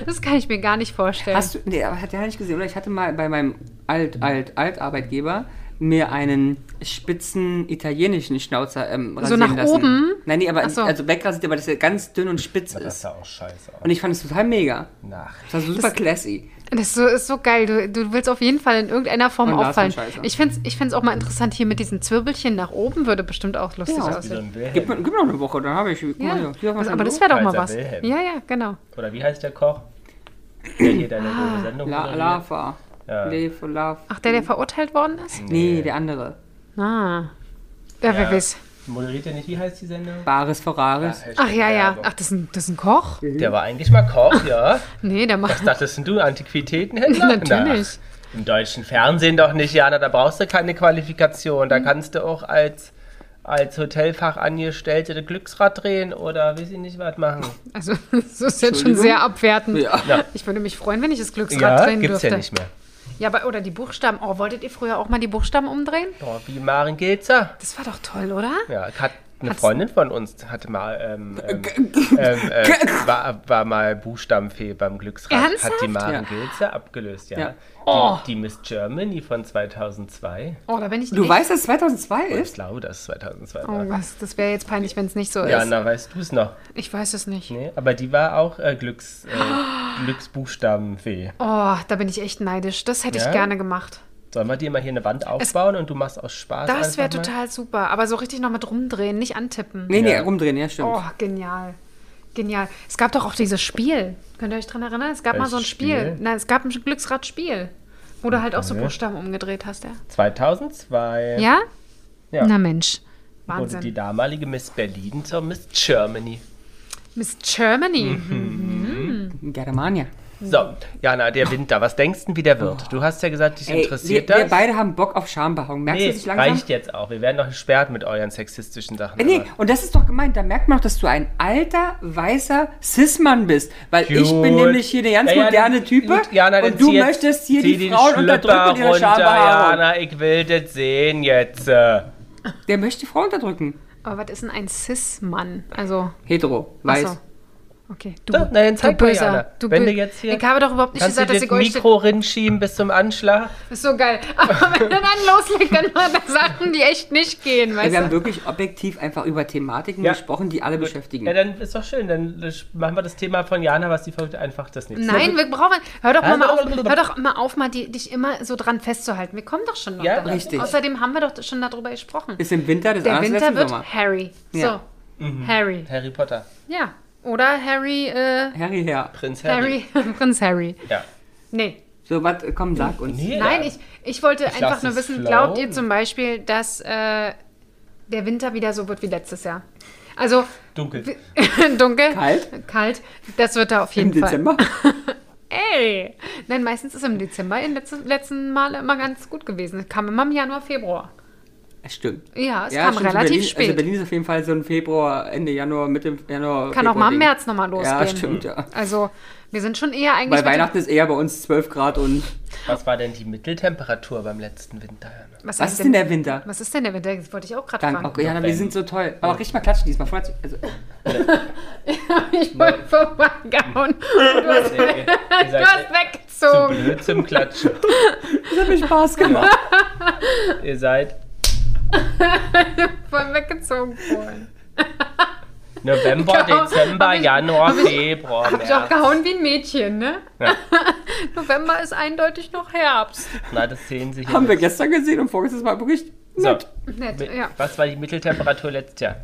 Das kann ich mir gar nicht vorstellen. Hast du, nee, aber hat der nicht gesehen, oder? Ich hatte mal bei meinem alt, alt, alt Arbeitgeber mir einen spitzen italienischen Schnauzer ähm, So rasieren nach lassen. oben? Nein, nee, aber so. also wegrasiert, aber dass er ganz dünn und spitz Das ist. sah auch scheiße aus. Und ich fand es total mega. Nach. Das war so super classy. Das ist so, ist so geil. Du, du willst auf jeden Fall in irgendeiner Form Und auffallen. Ich finde es ich find's auch mal interessant hier mit diesen Zwirbelchen nach oben. Würde bestimmt auch lustig Ja, so aussehen. Gib mir, gib mir noch eine Woche, dann habe ich. Guck Ja, mal hier. Wir also, aber das wäre doch mal was. Wilhelm. Ja, ja, genau. Oder wie heißt der Koch? Der hier deine Ah. Sendung La? Lava. Ja. Lave for Love. Ach, der, der verurteilt worden ist? Nee, der andere. Ah. Ja, wer Ja. weiß. Moderiert der nicht? Wie heißt die Sendung? Bares Ferraris. Hashtag Ach ja, ja. Werbung. Ach, das ist ein, das ist ein Koch? Der war eigentlich mal Koch, ja. Nee, der macht. Ich dachte, das sind du Antiquitätenhändler? Natürlich. Na, Im deutschen Fernsehen doch nicht, Jana. Da brauchst du keine Qualifikation. Da kannst du auch als, als Hotelfachangestellte das Glücksrad drehen oder weiß ich nicht was machen. Also, das ist jetzt schon Entschuldigung? sehr abwertend. Ja. Ja. Ich würde mich freuen, wenn ich das Glücksrad Ja, drehen gibt's dürfte. ja nicht mehr. Ja, aber, oder die Buchstaben. Oh, wolltet ihr früher auch mal die Buchstaben umdrehen? Oh, wie Maren Gilzer. Das war doch toll, oder? Ja, hat eine Freundin von uns hatte mal ähm, ähm, ähm, äh, war, war mal Buchstabenfee beim Glücksrad. Hat Ernsthaft? die Maren Ja. Gilzer abgelöst, ja. Ja. Oh. Die, die Miss Germany von 2002. Oh, da bin ich Du echt- weißt, dass es 2002 Ich ist? glaube, dass es 2002 Oh, war. was, das wäre jetzt peinlich, wenn es nicht so Ja, ist. na, weißt du es noch? Ich weiß es nicht. Nee, aber die war auch äh, Glücks, äh, Glücksbuchstabenfee. Oh, da bin ich echt neidisch. Das hätte Ja? ich gerne gemacht. Sollen wir dir mal hier eine Wand aufbauen und du machst aus Spaß Das wäre total super. Aber so richtig noch mit rumdrehen, nicht antippen. Nee, nee, Ja. rumdrehen, ja, stimmt. Oh, genial. Genial. Es gab doch auch dieses Spiel. Könnt ihr euch dran erinnern? Es gab mal so ein Welches Spiel. Spiel? Nein, es gab ein Glücksrad-Spiel. Wo du halt auch so. Buchstaben umgedreht hast, ja. 2002 Ja? Ja. Na Mensch. wurde die Wahnsinn. damalige Miss Berlin zur Miss Germany. Miss Germany. Mhm. Germania. So, Jana, der Winter, was denkst du, wie der wird? Du hast ja gesagt, dich Ey, wir, interessiert wir das. beide haben Bock auf Schambehaarung. Merkst du nee, das nicht langsam? reicht jetzt auch. Wir werden doch gesperrt mit euren sexistischen Sachen. Äh, Nee, und das ist doch gemeint, da merkt man doch, dass du ein alter, weißer Cis-Mann bist. Weil ich bin nämlich hier eine ganz Ja, moderne gut, Jana, und du möchtest hier die Frauen unterdrücken mit ihrer runter, Schambehaarung. Jana, ich will das sehen jetzt. Der möchte die Frau unterdrücken. Aber was ist denn ein Cis-Mann? Also, Hetero, weiß. so. Okay, du, So, na, dann du zeig mal, böser. Du Wenn bö- du jetzt hier- Ich habe doch überhaupt nicht du gesagt, dass das ich euch... Mikro rinschieben bis zum Anschlag? Ist so geil. Aber wenn er dann loslegt, dann macht er Sachen, die echt nicht gehen, weißt wir haben du? wirklich objektiv einfach über Thematiken Ja. gesprochen, die alle beschäftigen. Ja, dann ist doch schön. Dann machen wir das Thema von Jana, was die verrückt einfach das nächste Nein, wir brauchen... Hör doch mal, mal auf, Blablabla. hör doch mal auf, mal die, dich immer so dran festzuhalten. Wir kommen doch schon noch Ja, da. richtig. Außerdem haben wir doch schon darüber gesprochen. Ist im Winter des Der Winter wird Sommer. Harry. Ja. So, Harry. Harry Potter. Ja. Oder Harry, äh, Harry her. Prinz Harry. Harry, Prinz Harry. Ja. Nee. So, was, komm, sag uns. Nee, Nein, ja. ich, ich wollte lass einfach nur wissen, glaubt ihr zum Beispiel, dass äh, der Winter wieder so wird wie letztes Jahr? Also Dunkel. dunkel, Kalt? kalt, das wird da auf Im jeden Fall. Dezember? Ey, nein, meistens ist im Dezember in letzten, letzten Mal immer ganz gut gewesen. Es kam immer im Januar, Februar. Stimmt. Ja, es kam stimmt, relativ Berlin, spät. Also Berlin ist auf jeden Fall so ein Februar, Ende Januar, Mitte Januar. Kann auch mal im. März nochmal losgehen. Ja, stimmt, ja. Also, wir sind schon eher eigentlich. Weil Weihnachten ist eher bei uns 12 Grad und. Was war denn die Mitteltemperatur beim letzten Winter? Was, Was ist denn der Winter? Was ist denn der Winter? Das wollte ich auch gerade fragen. Okay, Jana, wir sind so toll. Aber richtig mal klatschen diesmal. Vorwärts. Also, Ich wollte vorbeigehauen. Du hast, Nee, ihr du hast zu weggezogen. blöd zum Klatschen. das hat mir Spaß gemacht. Ihr seid Voll weggezogen vorhin. November, Genau. Dezember, ich- Januar, hab ich- Februar, Hab ich auch gehauen wie ein Mädchen, ne? Ja. November ist eindeutig noch Herbst. Na, das sehen Sie hier. Haben wir nicht. gestern gesehen und vorgestern Mal Bericht. So. Nett. Ja. Was war die Mitteltemperatur letztes Jahr?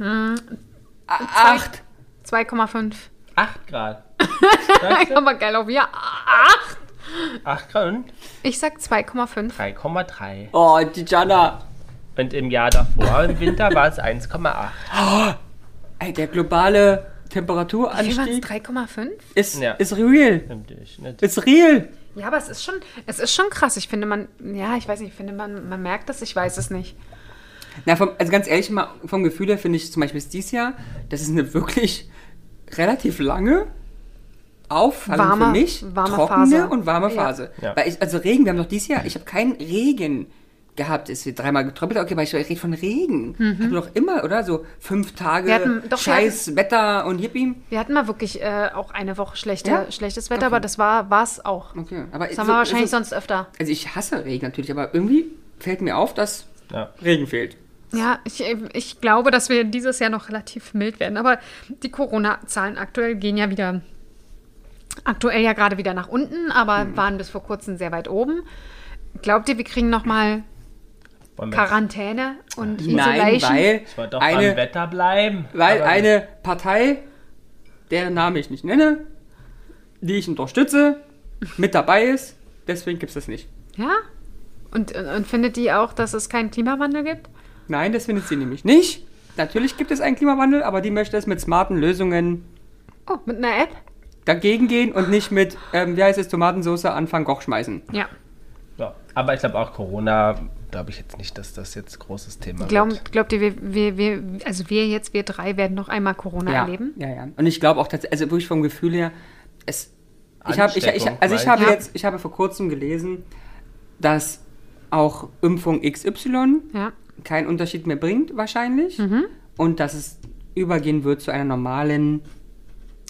A- Acht. 2,5. 8 Grad. Aber geil auf ja. Ach. 8 Grad und Ich sag 2,5. 3,3. Oh, die Jana. Und im Jahr davor, im Winter, war es 1,8. Ey, der globale Wie war es? Temperaturanstieg 3,5? ist, Ja. ist real. Im Durchschnitt. Ist real. Ja, aber es ist schon, es ist schon krass. Ich finde, man, ja, ich weiß nicht, ich finde, man, man merkt das, ich weiß es nicht. Na, vom, also ganz ehrlich, mal vom Gefühl her finde ich zum Beispiel dieses Jahr, das ist eine wirklich relativ lange, auffallend Warme- für mich, warme trockene Phase. und warme Ja. Phase. Ja. Weil ich, also Regen, wir haben doch dieses Jahr, ich habe keinen Regen gehabt. Es wird dreimal getröppelt, okay, aber ich rede von Regen. Hatten wir doch immer, oder? So fünf Tage Mhm. Wir hatten- doch, wir scheiß Wetter und Yippie. Wir hatten mal wirklich äh, auch eine Woche schlechte, Ja? schlechtes Wetter, aber das war es auch. Okay, aber Das haben wir wahrscheinlich sonst öfter. Also ich hasse Regen natürlich, aber irgendwie fällt mir auf, dass Ja. Regen fehlt. Ja, ich, ich glaube, dass wir dieses Jahr noch relativ mild werden. Aber die Corona-Zahlen aktuell gehen ja wieder, aktuell ja gerade wieder nach unten, aber Mhm. waren bis vor kurzem sehr weit oben. Glaubt ihr, wir kriegen nochmal Wollen wir Quarantäne und Nein, Isolation? weil Ich wollte doch beim eine, Wetter bleiben. weil Aber- eine Partei, deren Namen ich nicht nenne, die ich unterstütze, mit dabei ist. Deswegen gibt es das nicht. Ja? Und, und findet die auch, dass es keinen Klimawandel gibt? Nein, das findet sie nämlich nicht. Natürlich gibt es einen Klimawandel, aber die möchte es mit smarten Lösungen Oh, mit einer App? dagegen gehen und nicht mit, ähm, wie heißt es, Tomatensauce anfangen, Koch schmeißen. Ja. Ja, aber ich glaube auch Corona glaube ich jetzt nicht, dass das jetzt großes Thema Glaub, wird. glaubt ihr, wir, wir, wir, also wir jetzt, wir drei werden noch einmal Corona ja, erleben? Ja, ja. Und ich glaube auch, dass, also wirklich vom Gefühl her, es, ich habe, ich, ich, also ich habe du? jetzt, ich habe vor kurzem gelesen, dass auch Impfung XY Ja. keinen Unterschied mehr bringt, wahrscheinlich. Mhm. Und dass es übergehen wird zu einer normalen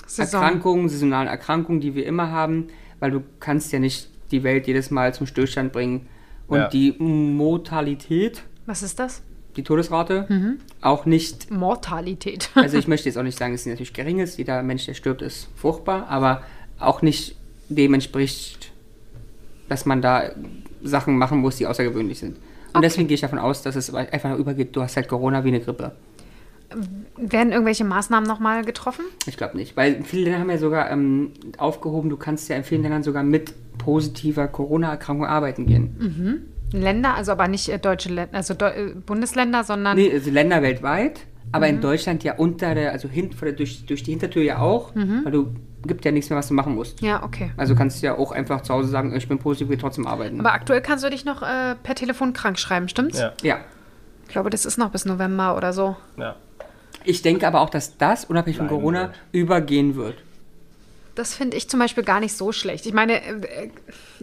Saison. Erkrankung, saisonalen Erkrankung, die wir immer haben, weil du kannst ja nicht die Welt jedes Mal zum Stillstand bringen. Und Ja. die Mortalität, Was ist das? die Todesrate, Mhm. auch nicht Mortalität. also ich möchte jetzt auch nicht sagen, dass sie natürlich gering ist. Jeder Mensch, der stirbt, ist furchtbar, aber auch nicht dem entspricht, dass man da Sachen machen muss, die außergewöhnlich sind. Und deswegen gehe ich davon aus, dass es einfach übergeht, du hast halt Corona wie eine Grippe. Werden irgendwelche Maßnahmen nochmal getroffen? Ich glaube nicht, weil viele Länder haben ja sogar ähm, aufgehoben, du kannst ja in vielen Ländern sogar mit positiver Corona-Erkrankung arbeiten gehen. Länder, also aber nicht äh, deutsche Länder, also Deu äh, Bundesländer, sondern Nee, also Länder weltweit, aber in Deutschland ja unter der, also hin, vor der, durch, durch die Hintertür ja auch, weil du gibt ja nichts mehr, was du machen musst. ja, okay. Also kannst du ja auch einfach zu Hause sagen, ich bin positiv, will trotzdem arbeiten. Aber aktuell kannst du dich noch äh, per Telefon krank schreiben, stimmt's? Ja, ja. Ich glaube, das ist noch bis November oder so. ja. Ich denke aber auch, dass das, unabhängig von Bleiben Corona, wird. übergehen wird. Das finde ich zum Beispiel gar nicht so schlecht. Ich meine, äh,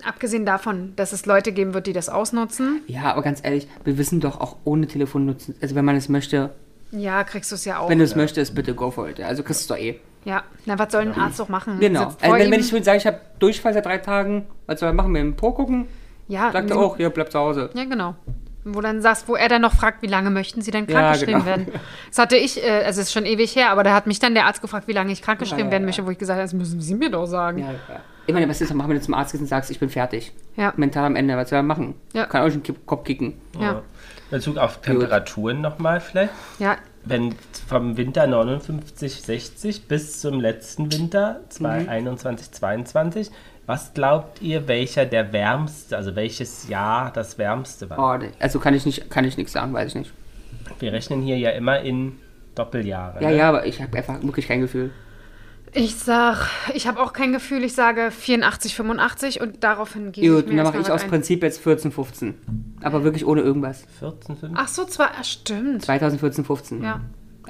abgesehen davon, dass es Leute geben wird, die das ausnutzen, Ja, aber ganz ehrlich, wir wissen doch auch ohne Telefon nutzen. Also wenn man es möchte, ja, kriegst du es ja auch. wenn du es möchtest, bitte go for it. Also kriegst du es doch eh. ja, na, was soll ein Arzt doch machen? Genau. Also wenn, wenn ich sagen, ich habe Durchfall seit drei Tagen, was soll er machen? Mit dem Po gucken? ja, Sagt er auch, hier, bleib zu Hause. Ja, genau. Wo dann sagst, wo er dann noch fragt, wie lange möchten Sie denn Ja, krankgeschrieben genau. werden? Das hatte ich, äh, also es ist schon ewig her, aber da hat mich dann der Arzt gefragt, wie lange ich krankgeschrieben Ja, ja, werden ja. möchte, wo ich gesagt habe, das müssen Sie mir doch sagen. Ja, ja. Ich meine, was ist, machen, wenn du zum Arzt gehst und sagst, ich bin fertig. Ja. Mental am Ende, was soll er machen? Ja. Kann auch schon den Kopf kicken. Ja. In Bezug auf Temperaturen nochmal vielleicht. ja. Wenn vom Winter 59, 60 bis zum letzten Winter 2021, 22, was glaubt ihr, welcher der wärmste, also welches Jahr das wärmste war? Oh, also kann ich nicht, kann ich nichts sagen, weiß ich nicht. Wir rechnen hier ja immer in Doppeljahre. Ja, ne? ja, aber ich habe einfach wirklich kein Gefühl. Ich sag, ich habe auch kein Gefühl, ich sage 84, 85 und daraufhin gehe Gut, ich mir dann mache ich aus ein. Prinzip jetzt 14, 15. Aber wirklich ohne irgendwas. 14, 15? Ach so, zwar, ah, stimmt. 2014, 15. Ja.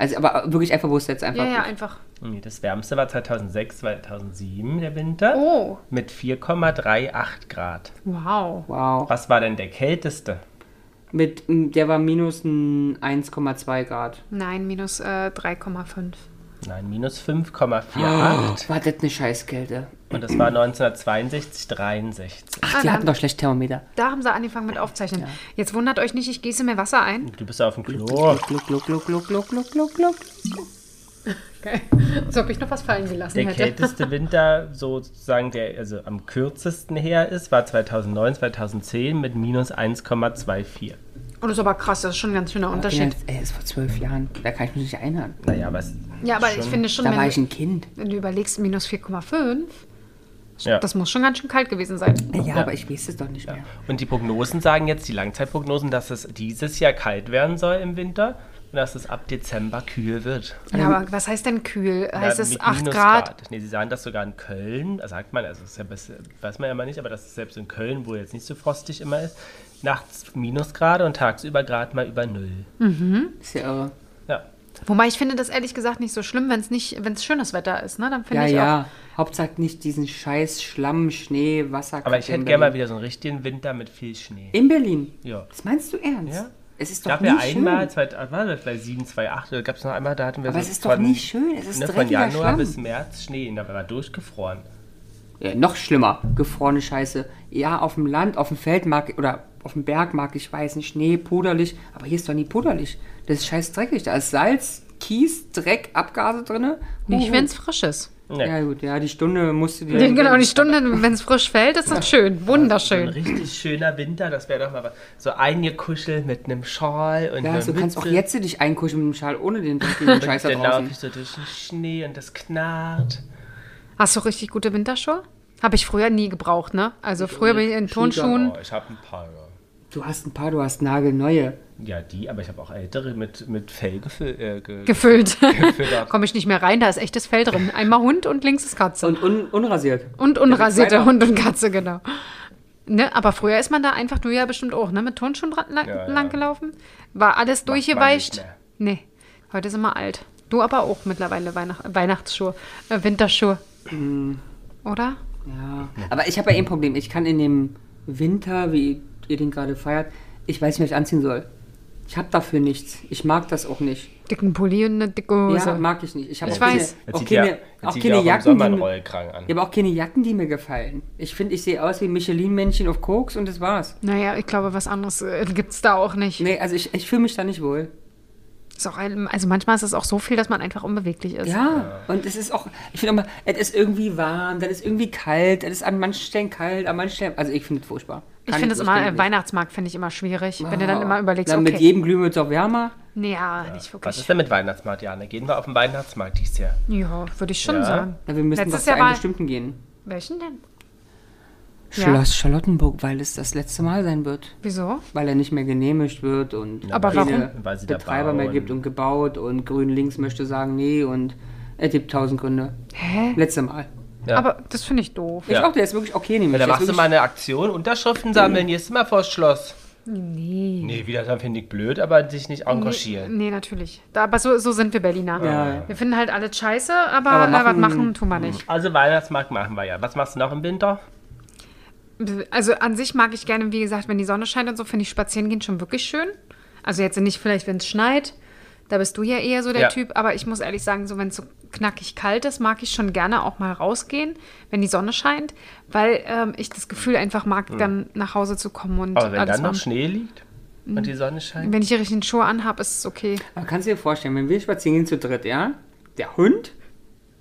Also, aber wirklich einfach, wo es jetzt einfach. Ja, ja, einfach. Nee, das wärmste war 2006, 2007 der Winter Oh, mit 4,38 Grad. wow. Wow. Was war denn der kälteste? Mit, der war minus ein 1,2 Grad. Nein, minus äh, 3,5. Nein, minus 5,48. Oh, war das eine Scheißkälte? Und das war 1962, 63. Ach, die ah, hatten doch schlecht Thermometer. Da haben sie angefangen mit Aufzeichnen. Jetzt wundert euch nicht, ich gieße mir Wasser ein. Du bist auf dem Klo. Gluck, gluck, gluck, gluck, gluck, gluck, gluck, gluck. Okay. So habe ich noch was fallen gelassen Der hätte. kälteste Winter, sozusagen, der also am kürzesten her ist, war 2009, 2010 mit minus 1,24. Oh, das ist aber krass, das ist schon ein ganz schöner Ja, Unterschied. das- ey, das ist vor zwölf Jahren. Da kann ich mich nicht erinnern. Naja, was. Ja, aber ich finde schon, Da war wenn ich du, ein Kind. wenn du überlegst, minus 4,5, Ja. das muss schon ganz schön kalt gewesen sein. Ja, aber ich weiß es doch nicht mehr. Und die Prognosen sagen jetzt, die Langzeitprognosen, dass es dieses Jahr kalt werden soll im Winter und dass es ab Dezember kühl wird. Ja, aber was heißt denn kühl? Heißt Ja, es mit 8 Minusgrad. Grad? Nee, sie sagen das sogar in Köln, da sagt man, also das ist ja weiß man ja immer nicht, aber das ist selbst in Köln, wo jetzt nicht so frostig immer ist, nachts Minusgrade und tagsüber gerade mal über Null. Ist ja irre. Ja. Wobei ich finde das ehrlich gesagt nicht so schlimm, wenn es nicht, wenn es schönes Wetter ist, ne? Dann finde Ja, ich ja. Hauptsache nicht diesen scheiß Schlamm, Schnee, Wasser. Aber ich hätte gerne mal wieder so einen richtigen Winter mit viel Schnee. In Berlin. Ja. Das meinst du ernst? Ja. Es ist doch gab nie ja einmal, schön. zwei, war das vielleicht 7, 2, 8, da gab es noch einmal, da hatten wir Aber so es ist doch nie schön. Es ist ne, von Januar Schlamm. bis März Schnee, da war durchgefroren. Ja, noch schlimmer. Gefrorene Scheiße. Ja, auf dem Land, auf dem Feld mag oder auf dem Berg mag ich weißen Schnee, puderlich. Aber hier ist doch nie puderlich. Das ist scheiß dreckig. Da ist Salz, Kies, Dreck, Abgase drin. Nicht, wenn es frisch ist. Nee. Ja, gut, ja, die Stunde musst du dir. Genau, die Stunde, wenn es frisch fällt, ist das schön. So ein Wunderschön. richtig schöner Winter, das wäre doch mal was. So eingekuschelt mit einem Schal und Ja, einer du kannst auch jetzt dich einkuscheln mit dem Schal ohne den dreckigen Scheiß da Dann laufe draußen. ich so durch den Schnee und das knarrt. Hast du richtig gute Winterschuhe? Habe ich früher nie gebraucht, ne? Also früher bin ich in Tonschuhen. Ich habe ein paar. ja. Du hast ein paar, du hast nagelneue. Ja, die, aber ich habe auch ältere mit, mit Fell gefüllt. Äh, ge Gefüllt. Komme ich nicht mehr rein, da ist echtes Fell drin. Einmal Hund und links ist Katze. Und, Und un unrasiert. unrasierte Ja, Hund und Katze, genau. Ne, aber früher ist man da einfach, du ja bestimmt auch, ne? Mit Turnschuhen dran, lang, Ja, ja. lang gelaufen. War alles durchgeweicht. Nee, heute sind wir alt. Du aber auch mittlerweile Weihnacht, Weihnachtsschuhe, äh, Winterschuhe. Mm. Oder? Ja. Aber ich habe ja eh ein Problem. Ich kann in dem Winter, wie ihr den gerade feiert, ich weiß nicht, was ich anziehen soll. Ich habe dafür nichts. Ich mag das auch nicht. Dicken Pulli und eine dicke Hose. Ja, mag ich nicht. Ich, hab Ich auch keine, weiß. Jetzt auch keine, ja, auch keine auch Jacken, die mir, an. ja, aber auch keine Jacken, die mir gefallen. Ich finde, ich sehe aus wie ein Michelin-Männchen auf Koks und das war's. Naja, ich glaube, was anderes äh, gibt es da auch nicht. Nee, also ich, ich fühle mich da nicht wohl. Ist auch ein, also manchmal ist es auch so viel, dass man einfach unbeweglich ist. Ja, und es ist auch, ich finde immer, es ist irgendwie warm, dann ist irgendwie kalt, es ist an manchen Stellen kalt, an manchen Stellen, also ich finde es furchtbar. Ich Kann finde es ich immer, äh, nicht. Weihnachtsmarkt finde ich immer schwierig, wenn du dann Ah. immer überlegst, Dann okay. mit jedem Glühwein wird es auch wärmer. nee, ja, nicht Was wirklich. ist denn mit Weihnachtsmarkt, Jana? Gehen wir auf den Weihnachtsmarkt dieses Jahr? Ja, würde ich schon Ja. sagen. Ja, wir müssen Letztes was zu einem bestimmten gehen. Welchen denn? Ja. Schloss Charlottenburg, weil es das letzte Mal sein wird. Wieso? Weil er nicht mehr genehmigt wird und Aber keine Weil sie da Betreiber mehr gibt und gebaut und Grün links möchte sagen, nee und es gibt tausend Gründe. Hä? Letzte Mal. Ja. Aber das finde ich doof. Ich Ja. auch, der ist wirklich okay nämlich. Ja, ist machst du mal eine Aktion, Unterschriften sammeln, jetzt mal vors Schloss. Nee. Nee, wieder dann finde ich blöd, aber sich nicht engagieren. Nee, natürlich. Da, aber so, so sind wir Berliner. Ja, ja. Wir finden halt alles scheiße, aber, Aber äh, was machen- machen tun wir nicht. Also Weihnachtsmarkt machen wir ja. Was machst du noch im Winter? Also an sich mag ich gerne, wie gesagt, wenn die Sonne scheint und so, finde ich spazieren gehen schon wirklich schön. Also jetzt nicht vielleicht, wenn es schneit. Da bist du ja eher so der Ja. Typ. Aber ich muss ehrlich sagen, so wenn es so knackig kalt ist, mag ich schon gerne auch mal rausgehen, wenn die Sonne scheint, weil ähm, ich das Gefühl einfach mag, dann nach Hause zu kommen und. Aber wenn dann noch. Schnee liegt und die Sonne scheint. Wenn ich die richtigen Schuhe anhabe, ist es okay. Aber kannst du dir vorstellen, wenn wir spazieren gehen zu dritt, ja? Der Hund,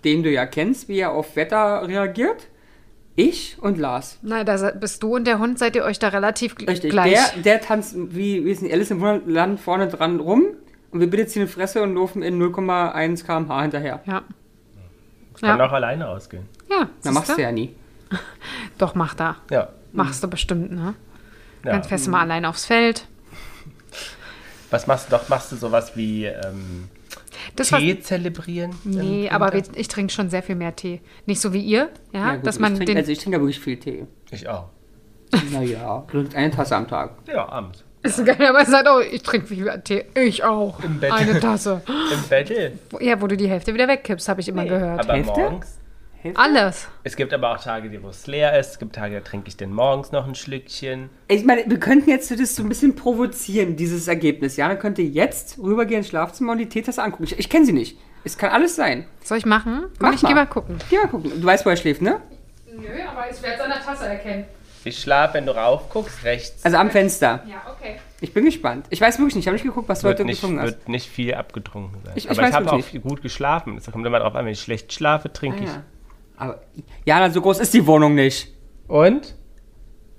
den du ja kennst, wie er auf Wetter reagiert, ich und Lars. Nein, da bist du und der Hund, seid ihr euch da relativ Richtig, gleich. der, der tanzt wie, wie ist denn Alice im Wunderland vorne dran rum und wir bitte ziehen eine Fresse und laufen in 0,1 km/h hinterher. ja. Kann Ja. auch alleine ausgehen. ja, Na, machst du ja nie. Doch, mach da. Ja. Machst du bestimmt, ne? ja. Dann fährst du mal allein aufs Feld. Was machst du doch? Machst du sowas wie ähm, Das was, Tee zelebrieren? Nee, aber wir, ich trinke schon sehr viel mehr Tee. Nicht so wie ihr, ja, gut, dass man ich trink, den. also ich trinke ja wirklich viel Tee. Ich auch. Naja, eine Tasse am Tag. Ja, abends. ist so geil, aber er sagt auch, ich trinke viel Tee. Ich auch. Im Bett. Eine Tasse. Im Bett. Ja, wo du die Hälfte wieder wegkippst, habe ich immer gehört. Aber Hälfte? morgens. Alles. Es gibt aber auch Tage, wo es leer ist. Es gibt Tage, da trinke ich den morgens noch ein Schlückchen. Ich meine, wir könnten jetzt das so ein bisschen provozieren, dieses Ergebnis. Jana könnte jetzt rübergehen ins Schlafzimmer und die Teetasse angucken. Ich, ich kenne sie nicht. Es kann alles sein. Soll ich machen? Komm, Mach ich geh mal. mal gucken. Geh mal gucken. Du weißt, wo er schläft, ne? Nö, aber ich werde es an der Tasse erkennen. Ich schlafe, wenn du raufguckst, rechts. Also am Fenster. Ja, okay. Ich bin gespannt. Ich weiß wirklich nicht. Ich habe nicht geguckt, was du wird heute nicht, getrunken hast. wird nicht viel abgetrunken sein. Ich- ich aber weiß ich habe auch wirklich gut geschlafen. Es kommt immer drauf an, wenn ich schlecht schlafe, trinke Ah, ich. ja. Aber Jana, so groß ist die Wohnung nicht. Und?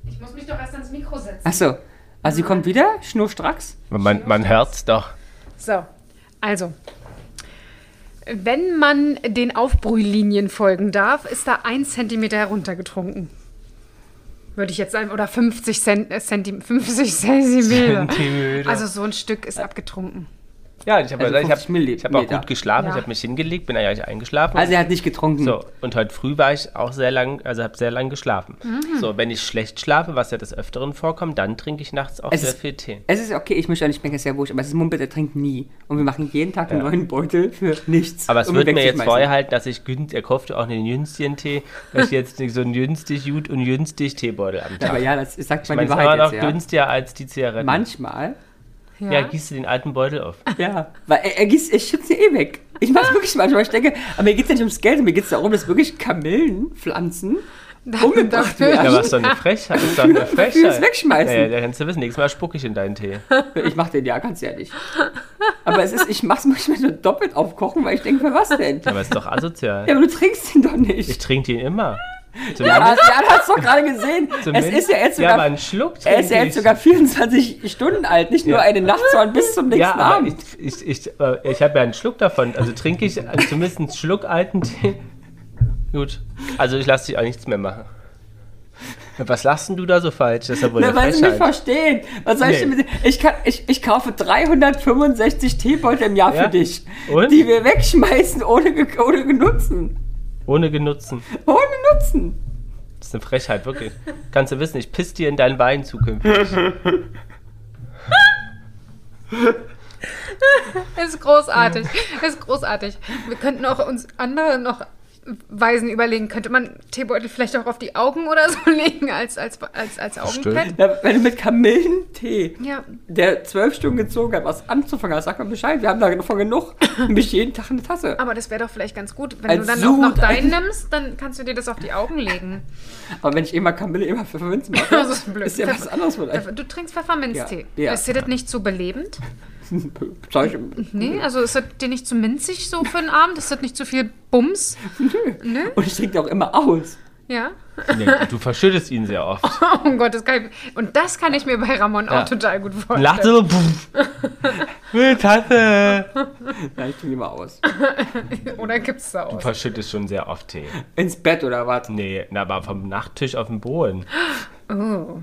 Ich muss mich doch erst ans Mikro setzen. Achso. Also sie kommt wieder, schnurstracks. Man, man hört's doch. So, also. Wenn man den Aufbrühlinien folgen darf, ist da ein Zentimeter heruntergetrunken. Würde ich jetzt sagen, oder 50, Cent, äh, Zenti 50 Zentimeter. Zentimeter. Also so ein Stück ist abgetrunken. Ja, ich habe Also ich hab, 50 Milliliter. ich hab auch gut geschlafen. Ja. Ich habe mich hingelegt, bin eigentlich eingeschlafen. Also er hat nicht getrunken. so, und heute früh war ich auch sehr lang, also habe sehr lang geschlafen. Mhm. So, wenn ich schlecht schlafe, was ja des Öfteren vorkommt, dann trinke ich nachts auch Es sehr ist- viel Tee. Es ist okay, ich möchte auch nicht schmecken, ist ja wurscht, aber es ist Mumpet, er trinkt nie. Und wir machen jeden Tag einen Ja. neuen Beutel für nichts. Aber es wird mir jetzt vorgehalten, dass ich günstig, er kaufte auch einen günstigen Tee, dass ich jetzt so einen günstig gut und günstig Teebeutel am Ja, Tag. aber ja, das sagt ich man meine, die es ist immer Wahrheit noch jetzt, ja. günstiger als die Zigaretten. Manchmal, Ja. Ja, gießt du den alten Beutel auf. ja. Weil er, er, gießt, er schützt sie eh weg. Ich mach's wirklich manchmal. Ich denke, aber mir geht's ja nicht ums Geld, mir geht's darum, dass wirklich Kamillenpflanzen umgebracht werden. Ja, was ist doch eine Frechheit? Das ist doch eine Frechheit. du wegschmeißen? Ja, ja, da kannst du wissen, nächstes Mal spucke ich in deinen Tee. Ich mach den ja ganz ehrlich. Aber es ist, ich mach's manchmal so doppelt aufkochen, weil ich denke, für was denn? Aber ist doch asozial. Ja, aber du trinkst ihn doch Ich nicht. trinke den immer. Ja, Zumindest, Jan hat's doch gerade gesehen. Es ist ja jetzt Ja, sogar, einen Schluck er ist ja jetzt sogar 24 Stunden alt, nicht nur Ja. eine Nacht, sondern bis zum nächsten Ja, Abend. ich, ich, ich, äh, ich habe ja einen Schluck davon. Also trinke ich zumindest einen Schluck alten Tee. Gut. Also ich lasse dich auch nichts mehr machen. Was lachst denn du da so falsch? Das ist ja wohl Na, weil sie nicht Frechheit. verstehen. Was soll ich Nee. denn mit ich, kann, ich, ich kaufe 365 Teebeutel im Jahr Ja? für dich, Und? die wir wegschmeißen ohne, ohne Genutzen. Ohne Genutzen. Ohne Nutzen. Das ist eine Frechheit, wirklich. Kannst du wissen, ich piss dir in deinen Wein zukünftig. Es ist großartig. Es ist großartig. Wir könnten auch uns andere noch Weisen überlegen. Könnte man Teebeutel vielleicht auch auf die Augen oder so legen als, als, als, als Augenpad? Ja, wenn du mit Kamillentee, Ja. der zwölf Stunden gezogen hat, was anzufangen hast, sag mal Bescheid. Wir haben davon genug. Und mich jeden Tag eine Tasse. Aber das wäre doch vielleicht ganz gut. Wenn Als du dann auch noch Sud- deinen nimmst, dann kannst du dir das auf die Augen legen. Aber wenn ich immer Kamille, immer Pfefferminz mache, Das ist blöd. ist ja was anderes vielleicht. Du trinkst Pfefferminztee. Ja, ja. Ist dir das nicht zu belebend? Zeug. Nee, also ist das dir nicht zu minzig so für den Abend? Ist das nicht zu viel Bums? Und ich trinke auch immer aus. Ja. Nee, du verschüttest ihn sehr oft. Oh Gott, das kann ich, und das kann ich mir bei Ramon Ja. auch total gut vorstellen. lacht so, Tasse. Ja, ich trinke die immer aus. Oder gibt's da Du aus? verschüttest schon sehr oft Tee. Ins Bett oder was? Nee, na, aber vom Nachttisch auf dem Boden. Oh.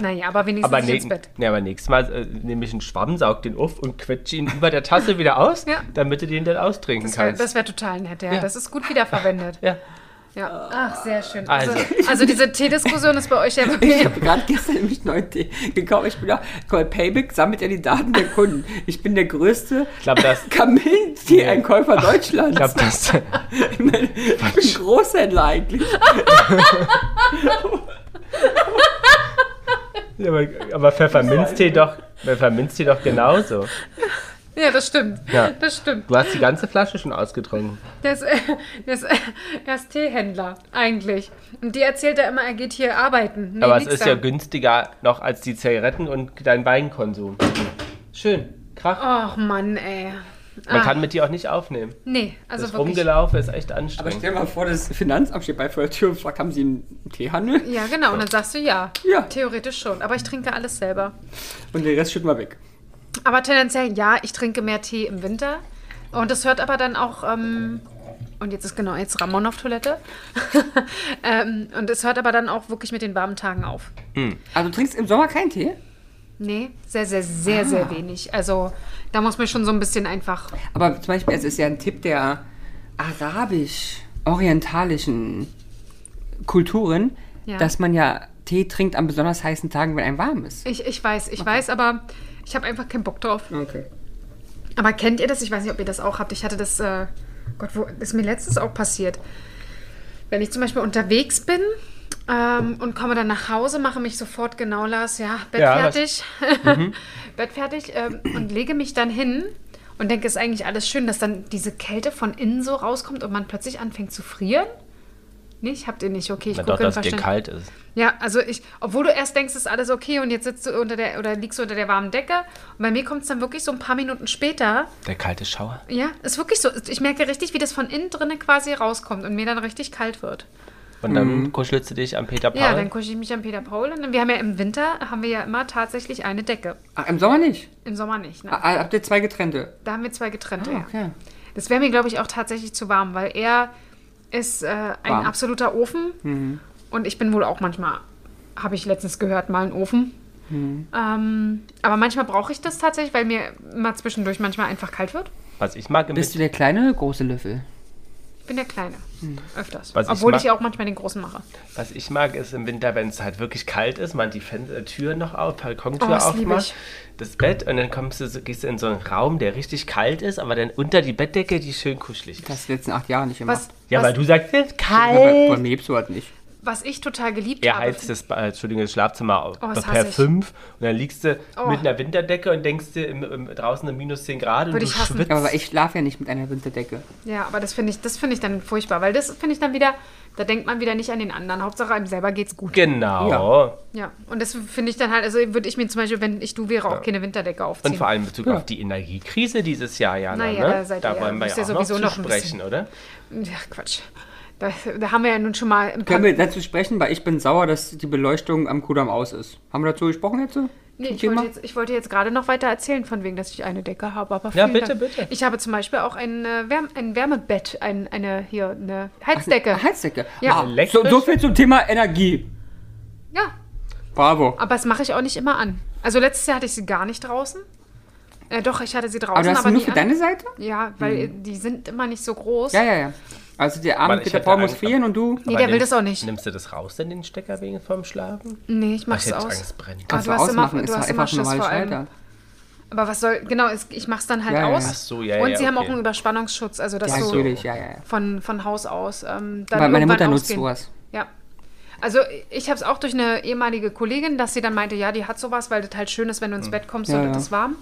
Naja, aber wenigstens Aber, nee, ins Bett. nee, aber nächstes Mal äh, nehme ich einen Schwamm, saug den auf und quetsche ihn über der Tasse wieder aus, Ja. damit du den dann austrinken Das wäre kannst. das wär total nett, ja. Ja. Das ist gut wiederverwendet. ja. Ja. Ach, sehr schön. Also, Also. also diese Teediskussion ist bei euch ja Ich wirklich. habe gerade gestern nämlich neuen Tee gekauft. Ich bin guck mal, Payback sammelt ja die Daten der Kunden. Ich bin der größte Ich. Kamillentee-Einkäufer Ich Deutschlands. glaube, das. Ich, meine, ich bin Großhändler eigentlich. Ja, aber, aber Pfefferminztee doch, Pfefferminztee doch genauso. Ja, das stimmt. Ja. Das stimmt. Du hast die ganze Flasche schon ausgetrunken. Der ist, der ist, er ist Teehändler, eigentlich. Und die erzählt er immer, er geht hier arbeiten. Nee, aber es ist da. ja günstiger noch als die Zigaretten und dein Weinkonsum. Schön. Krach. Ach Mann, ey. Man Ah, kann mit dir auch nicht aufnehmen. Nee, also das wirklich. Rumgelaufen ist echt Aber anstrengend. stell dir mal vor, das Finanzamt steht bei vor der Tür und fragt, haben Sie einen Teehandel? Ja, genau. Und dann sagst du ja. Ja. Theoretisch schon. Aber ich trinke alles selber. Und den Rest schütten wir weg. Aber tendenziell ja, ich trinke mehr Tee im Winter. Und das hört aber dann auch. Ähm, und jetzt ist genau jetzt Ramon auf Toilette. ähm, und es hört aber dann auch wirklich mit den warmen Tagen auf. Also du trinkst im Sommer keinen Tee? Nee, sehr, sehr, sehr, sehr wenig. Also da muss man schon so ein bisschen einfach. Aber zum Beispiel, es ist ja ein Tipp der arabisch-orientalischen Kulturen, Ja. dass man ja Tee trinkt an besonders heißen Tagen, wenn einem warm ist. Ich, ich weiß, ich weiß, aber ich habe einfach keinen Bock drauf. Okay. Aber kennt ihr das? Ich weiß nicht, ob ihr das auch habt. Ich hatte das, äh, Gott, wo ist mir letztens auch passiert. Wenn ich zum Beispiel unterwegs bin ähm, und komme dann nach Hause, mache mich sofort genau, Lars, ja, Bett Ja, fertig. Bett fertig ähm, und lege mich dann hin und denke, es ist eigentlich alles schön, dass dann diese Kälte von innen so rauskommt und man plötzlich anfängt zu frieren. Nicht? Habt ihr nicht? Okay, ich Na gucke doch, dass dir kalt ist. ja, also ich, obwohl du erst denkst, es ist alles okay und jetzt sitzt du unter der oder liegst du unter der warmen Decke und bei mir kommt es dann wirklich so ein paar Minuten später. Der kalte Schauer. Ja, ist wirklich so. Ich merke richtig, wie das von innen drinnen quasi rauskommt und mir dann richtig kalt wird. Und dann kuschelst du dich am Peter Paul. Ja, dann kuschel ich mich an Peter Paul und dann, wir haben ja im Winter haben wir ja immer tatsächlich eine Decke. Ach, im Sommer nicht? Im Sommer nicht. Ne? Ah, Habt ihr zwei getrennte? Da haben wir zwei getrennte. Ah, ja. okay. Das wäre mir, glaube ich, auch tatsächlich zu warm, weil er ist äh, ein Warm. absoluter Ofen und ich bin wohl auch manchmal, habe ich letztens gehört, mal ein Ofen. Ähm, aber manchmal brauche ich das tatsächlich, weil mir immer zwischendurch manchmal einfach kalt wird. Was ich mag im Bist du der kleine oder große Löffel? Ich bin der Kleine. Öfters. Was ich Obwohl ich, mag- auch manchmal den Großen mache. Was ich mag, ist im Winter, wenn es halt wirklich kalt ist, man die Fen äh, Tür noch auf, Oh, Balkontür das liebe aufmacht, ich. das Bett und dann kommst du, so- gehst du in so einen Raum, der richtig kalt ist, aber dann unter die Bettdecke, die schön kuschelig ist. Das hast du in den letzten acht Jahre nicht gemacht. Was, Ja, was, weil du sagst, es ist Ja, bei, bei kalt. mir gibt's sowas nicht. Was ich total geliebt Er habe. heizt das, äh, Entschuldigung, das Schlafzimmer auf, Oh, das per hasse ich. 5 und dann liegst du Oh. mit einer Winterdecke und denkst dir im, im, draußen um minus 10 Grad und Würde du ich hassen. schwitzt. Ja, aber ich schlafe ja nicht mit einer Winterdecke. Ja, aber das finde ich, das finde ich dann furchtbar, weil das finde ich dann wieder, da denkt man wieder nicht an den anderen. Hauptsache einem selber geht's gut. Genau. Ja, und das finde ich dann halt, also würde ich mir zum Beispiel, wenn ich du wäre, auch keine Winterdecke aufziehen. Und vor allem in Bezug Ja. auf die Energiekrise dieses Jahr, ja. Naja, ne? da seid ihr ja- wollen wir ja ihr auch noch sowieso noch sprechen, bisschen- oder? Ja, Quatsch. Da, da haben wir ja nun schon mal ein paar... Können wir dazu sprechen, weil ich bin sauer, dass die Beleuchtung am Kudamm aus ist. Haben wir dazu gesprochen jetzt? Nee, ich wollte, jetzt, ich wollte jetzt gerade noch weiter erzählen, von wegen, dass ich eine Decke habe. Aber Ja, bitte, Dank. bitte. Ich habe zum Beispiel auch ein, äh, Wärm ein Wärmebett, ein, eine hier eine Heizdecke. Heizdecke. Ja. Ah, so, so viel zum Thema Energie. Ja, Bravo. aber das mache ich auch nicht immer an. Also letztes Jahr hatte ich sie gar nicht draußen. Äh, doch, ich hatte sie draußen, Aber du hast aber sie nur für an. deine Seite? Ja, weil die sind immer nicht so groß. Ja, ja, ja. Also der arme Mann, Peter hätte Paul muss frieren und du... Nee, der will nimmst- das auch nicht. Nimmst du das raus, denn den Stecker wegen vom Schlafen? Nee, ich Ach, mach's ich aus. Angst, brennt. Ah, Kannst du hast immer, ausmachen, du ist hast einfach immer Schiss allem. Schalter. Aber was soll, genau, ich mach's dann halt Ja, aus. ja. Ach so, ja, ja, Und sie haben auch okay. einen Überspannungsschutz, also das Ja, so natürlich, ja, ja, von, von Haus aus. Ähm, dann Weil meine Mutter nutzt ausgehen. sowas. Ja. Also ich habe es auch durch eine ehemalige Kollegin, dass sie dann meinte, ja, die hat sowas, weil das halt schön ist, wenn du ins Bett kommst Ja, und ja. es ist warm.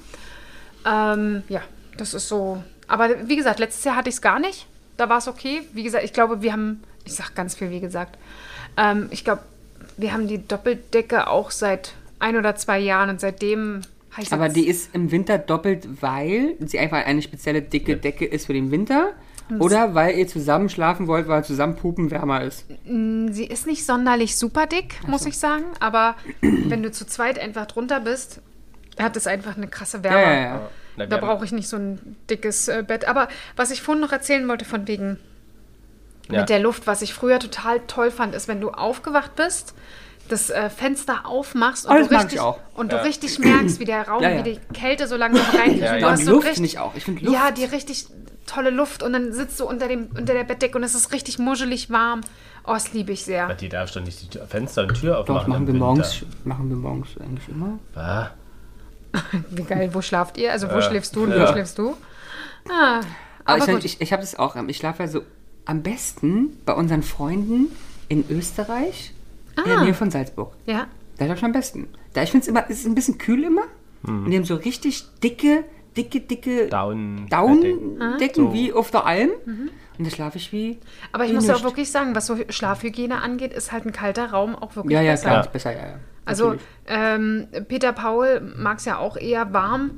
Ähm, ja, das ist so. Aber wie gesagt, letztes Jahr hatte ich es gar nicht. Da war es okay. Wie gesagt, ich glaube, wir haben, ich sag ganz viel, wie gesagt. Ähm, ich glaube, wir haben die Doppeldecke auch seit ein oder zwei Jahren und seitdem habe ich Aber die ist im Winter doppelt, weil sie einfach eine spezielle dicke Decke ist für den Winter. Oder weil ihr zusammen schlafen wollt, weil zusammen Pupen wärmer ist. Sie ist nicht sonderlich super dick, muss ich sagen. Aber wenn du zu zweit einfach drunter bist, hat es einfach eine krasse Wärme. Ja, ja, ja. Na, Da brauche ich nicht so ein dickes äh, Bett. Aber was ich vorhin noch erzählen wollte von wegen Ja. mit der Luft, was ich früher total toll fand, ist, wenn du aufgewacht bist, das äh, Fenster aufmachst und, Oh, du, richtig, und du richtig merkst, wie der Raum, Ja, ja. wie die Kälte so langsam reingeht. Ja, ja. du Und so Luft richtig- ich auch. Ich finde Luft. Ja, die richtig tolle Luft und dann sitzt du unter, dem, unter der Bettdecke und es ist richtig muschelig warm. Oh, das liebe ich sehr. Die darfst doch nicht die Fenster und Tür aufmachen. Doch, machen im wir morgens, machen wir morgens eigentlich immer. Ah, Wie geil, wo schlaft ihr? Also wo Ja. schläfst du und Ja. wo schläfst du? Ah, Aber, aber ich, ich, ich habe das auch. Ich schlafe ja so am besten bei unseren Freunden in Österreich, in der Ah. Nähe von Salzburg. ja. Da schlafe ich am besten. Da ich finde es immer, es ist ein bisschen kühl immer. Und die haben so richtig dicke, dicke, dicke Down. Down-Decken So. wie auf der Alm. Mhm. Und da schlafe ich wie. Aber ich wie muss ja auch wirklich sagen, was so Schlafhygiene angeht, ist halt ein kalter Raum auch wirklich Ja, ja, besser. klar, Ja. ist besser, ja, ja. Also ähm, Peter Paul mag es ja auch eher warm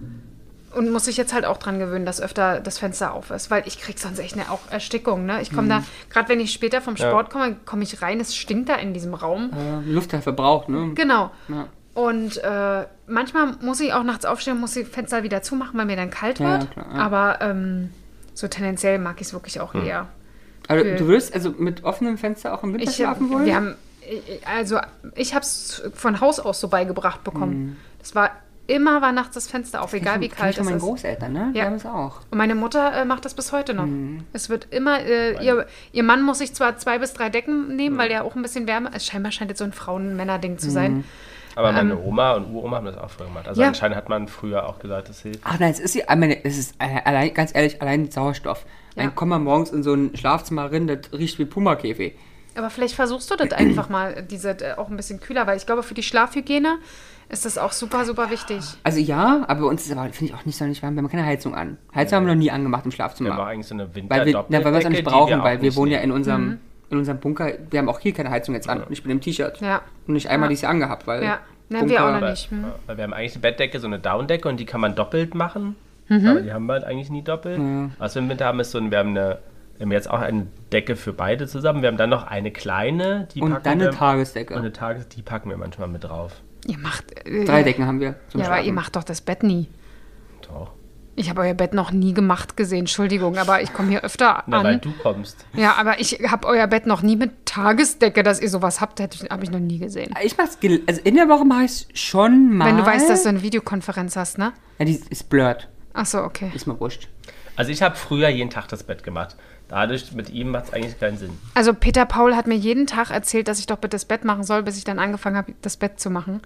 und muss sich jetzt halt auch dran gewöhnen, dass öfter das Fenster auf ist, weil ich krieg sonst echt eine auch Erstickung. Ne? Ich komme Mhm. da, gerade wenn ich später vom Sport komme, komme ich rein, es stinkt da in diesem Raum. äh, Luft verbraucht, ne? Genau. Ja. Und äh, manchmal muss ich auch nachts aufstehen, muss die Fenster wieder zumachen, weil mir dann kalt Ja, wird. klar, ja. Aber ähm, so tendenziell mag ich es wirklich auch eher. Also, du würdest also mit offenem Fenster auch im Winter Ich, schlafen wollen? wir haben, ich- also ich habe es von Haus aus so beigebracht bekommen. Das war immer war nachts das Fenster auf, egal wie Kenn ich kalt von es meinen ist. Großeltern, ne? Die Ja. haben es auch. Und meine Mutter äh, macht das bis heute noch. Mhm. Es wird immer, äh, ihr, ihr Mann muss sich zwar zwei bis drei Decken nehmen, weil der auch ein bisschen Wärme ist. Scheinbar scheint es so ein Frauen-Männer-Ding zu sein. Mhm. Aber meine Oma und Uroma haben das auch früher gemacht. Also Ja. anscheinend hat man früher auch gesagt, das hilft. Ach nein, es ist, ja- meine, es ist allein, ganz ehrlich, allein Sauerstoff. Ja. Dann kommt man morgens in so ein Schlafzimmer rein, das riecht wie Pumakäfig. Aber vielleicht versuchst du das einfach mal, diese äh, auch ein bisschen kühler, weil ich glaube, für die Schlafhygiene ist das auch super, super wichtig. Also ja, aber bei uns ist aber, finde ich, auch nicht so nicht warm. Wir haben keine Heizung an. Heizung haben wir noch nie angemacht im Schlafzimmer. Wir haben eigentlich so eine weil wir, na, weil wir es nicht brauchen, auch weil wir nicht wohnen ja nehmen. in unserem, in unserem Bunker. Wir haben auch hier keine Heizung jetzt an. Und ich bin im T-Shirt. Ja. Und nicht einmal Ja. dieses Jahr angehabt, weil. Ja. Ne, wir auch noch Weil, nicht. Hm. ja, weil wir haben eigentlich die Bettdecke, so eine Downdecke und die kann man doppelt machen. Mhm. Aber die haben wir halt eigentlich nie doppelt. Was wir im Winter haben, ist so ein, wir haben eine, wir haben jetzt auch eine Decke für beide zusammen. Wir haben dann noch eine kleine, die Und packen dann eine wir, Tagesdecke. Und eine Tages, die packen wir manchmal mit drauf. Ihr macht. Äh, Drei Decken haben wir zum Ja, aber Schlafen. ihr macht doch das Bett nie. Doch. Ich habe euer Bett noch nie gemacht gesehen. Entschuldigung, aber ich komme hier öfter Na, weil an. du kommst. Ja, aber ich habe euer Bett noch nie mit Tagesdecke, dass ihr sowas habt, habe ich noch nie gesehen. Ich mach's, also in der Woche mache ich schon mal. Wenn du weißt, dass du eine Videokonferenz hast, ne? Ja, die ist blurred. Ach so, okay. Ist mir wurscht. Also ich habe früher jeden Tag das Bett gemacht. Dadurch, mit ihm macht es eigentlich keinen Sinn. Also Peter Paul hat mir jeden Tag erzählt, dass ich doch bitte das Bett machen soll, bis ich dann angefangen habe, das Bett zu machen.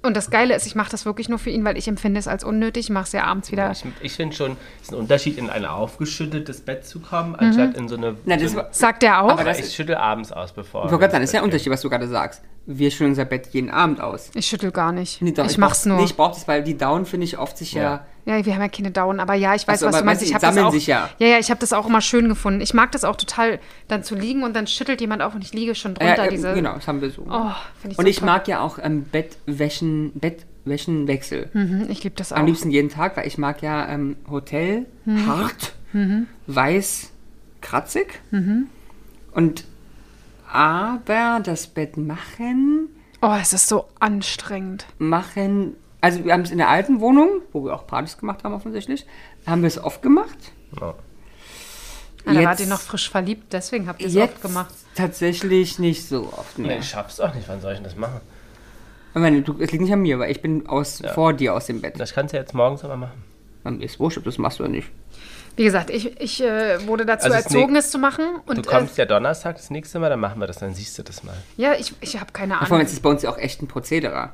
Und das Geile ist, ich mache das wirklich nur für ihn, weil ich empfinde es als unnötig. Ich mache es ja abends wieder. Ich, ich finde schon, es ist ein Unterschied, in ein aufgeschüttetes Bett zu kommen, anstatt in so eine. Na, das so Sagt er auch? Aber das ich ist- schüttel abends aus, bevor. ich wollte gerade sagen, das ist ja ein Unterschied, was du gerade sagst. Wir schütteln unser Bett jeden Abend aus. ich schüttel gar nicht. Nee, doch, ich mach's brauch- nur. Nee, ich brauche das, weil die Down finde ich oft sich ja. Ja. Ja, wir haben ja keine Dauern, aber ja, ich weiß, Ach so, was du meinst. Ich sammeln auch, sich ja. ja, ja, ich habe das auch immer schön gefunden. Ich mag das auch total, dann zu liegen und dann schüttelt jemand auf und ich liege schon drunter. Ja, ja, diese, genau, das haben wir so. Oh, ich Und ich mag ja auch ähm, Bettwäschen, Bettwäschenwechsel. Mhm, ich liebe das auch. Am liebsten jeden Tag, weil ich mag ja ähm, Hotel Mhm. hart, weiß, kratzig. Und aber das Bett machen, Oh, es ist so anstrengend. machen, also wir haben es in der alten Wohnung, wo wir auch Partys gemacht haben offensichtlich, haben wir es oft gemacht. Ja. Ja, da Jetzt- wart ihr noch frisch verliebt, deswegen habt ihr es Jetzt oft gemacht. tatsächlich nicht so oft Nee, mehr. ich schaff's auch nicht. Wann soll ich denn das machen? Ich meine, du, es liegt nicht an mir, weil ich bin aus, vor dir aus dem Bett. Das kannst du jetzt morgens aber machen. Mir ist wurscht, ob du das machst oder nicht. Wie gesagt, ich, ich äh, wurde dazu Also es erzogen, es zu machen. Du Und kommst äh, ja Donnerstag das nächste Mal, dann machen wir das, dann siehst du das mal. ja, ich, ich habe keine Vor allem Ahnung. ist es bei uns ja auch echt ein Prozedere.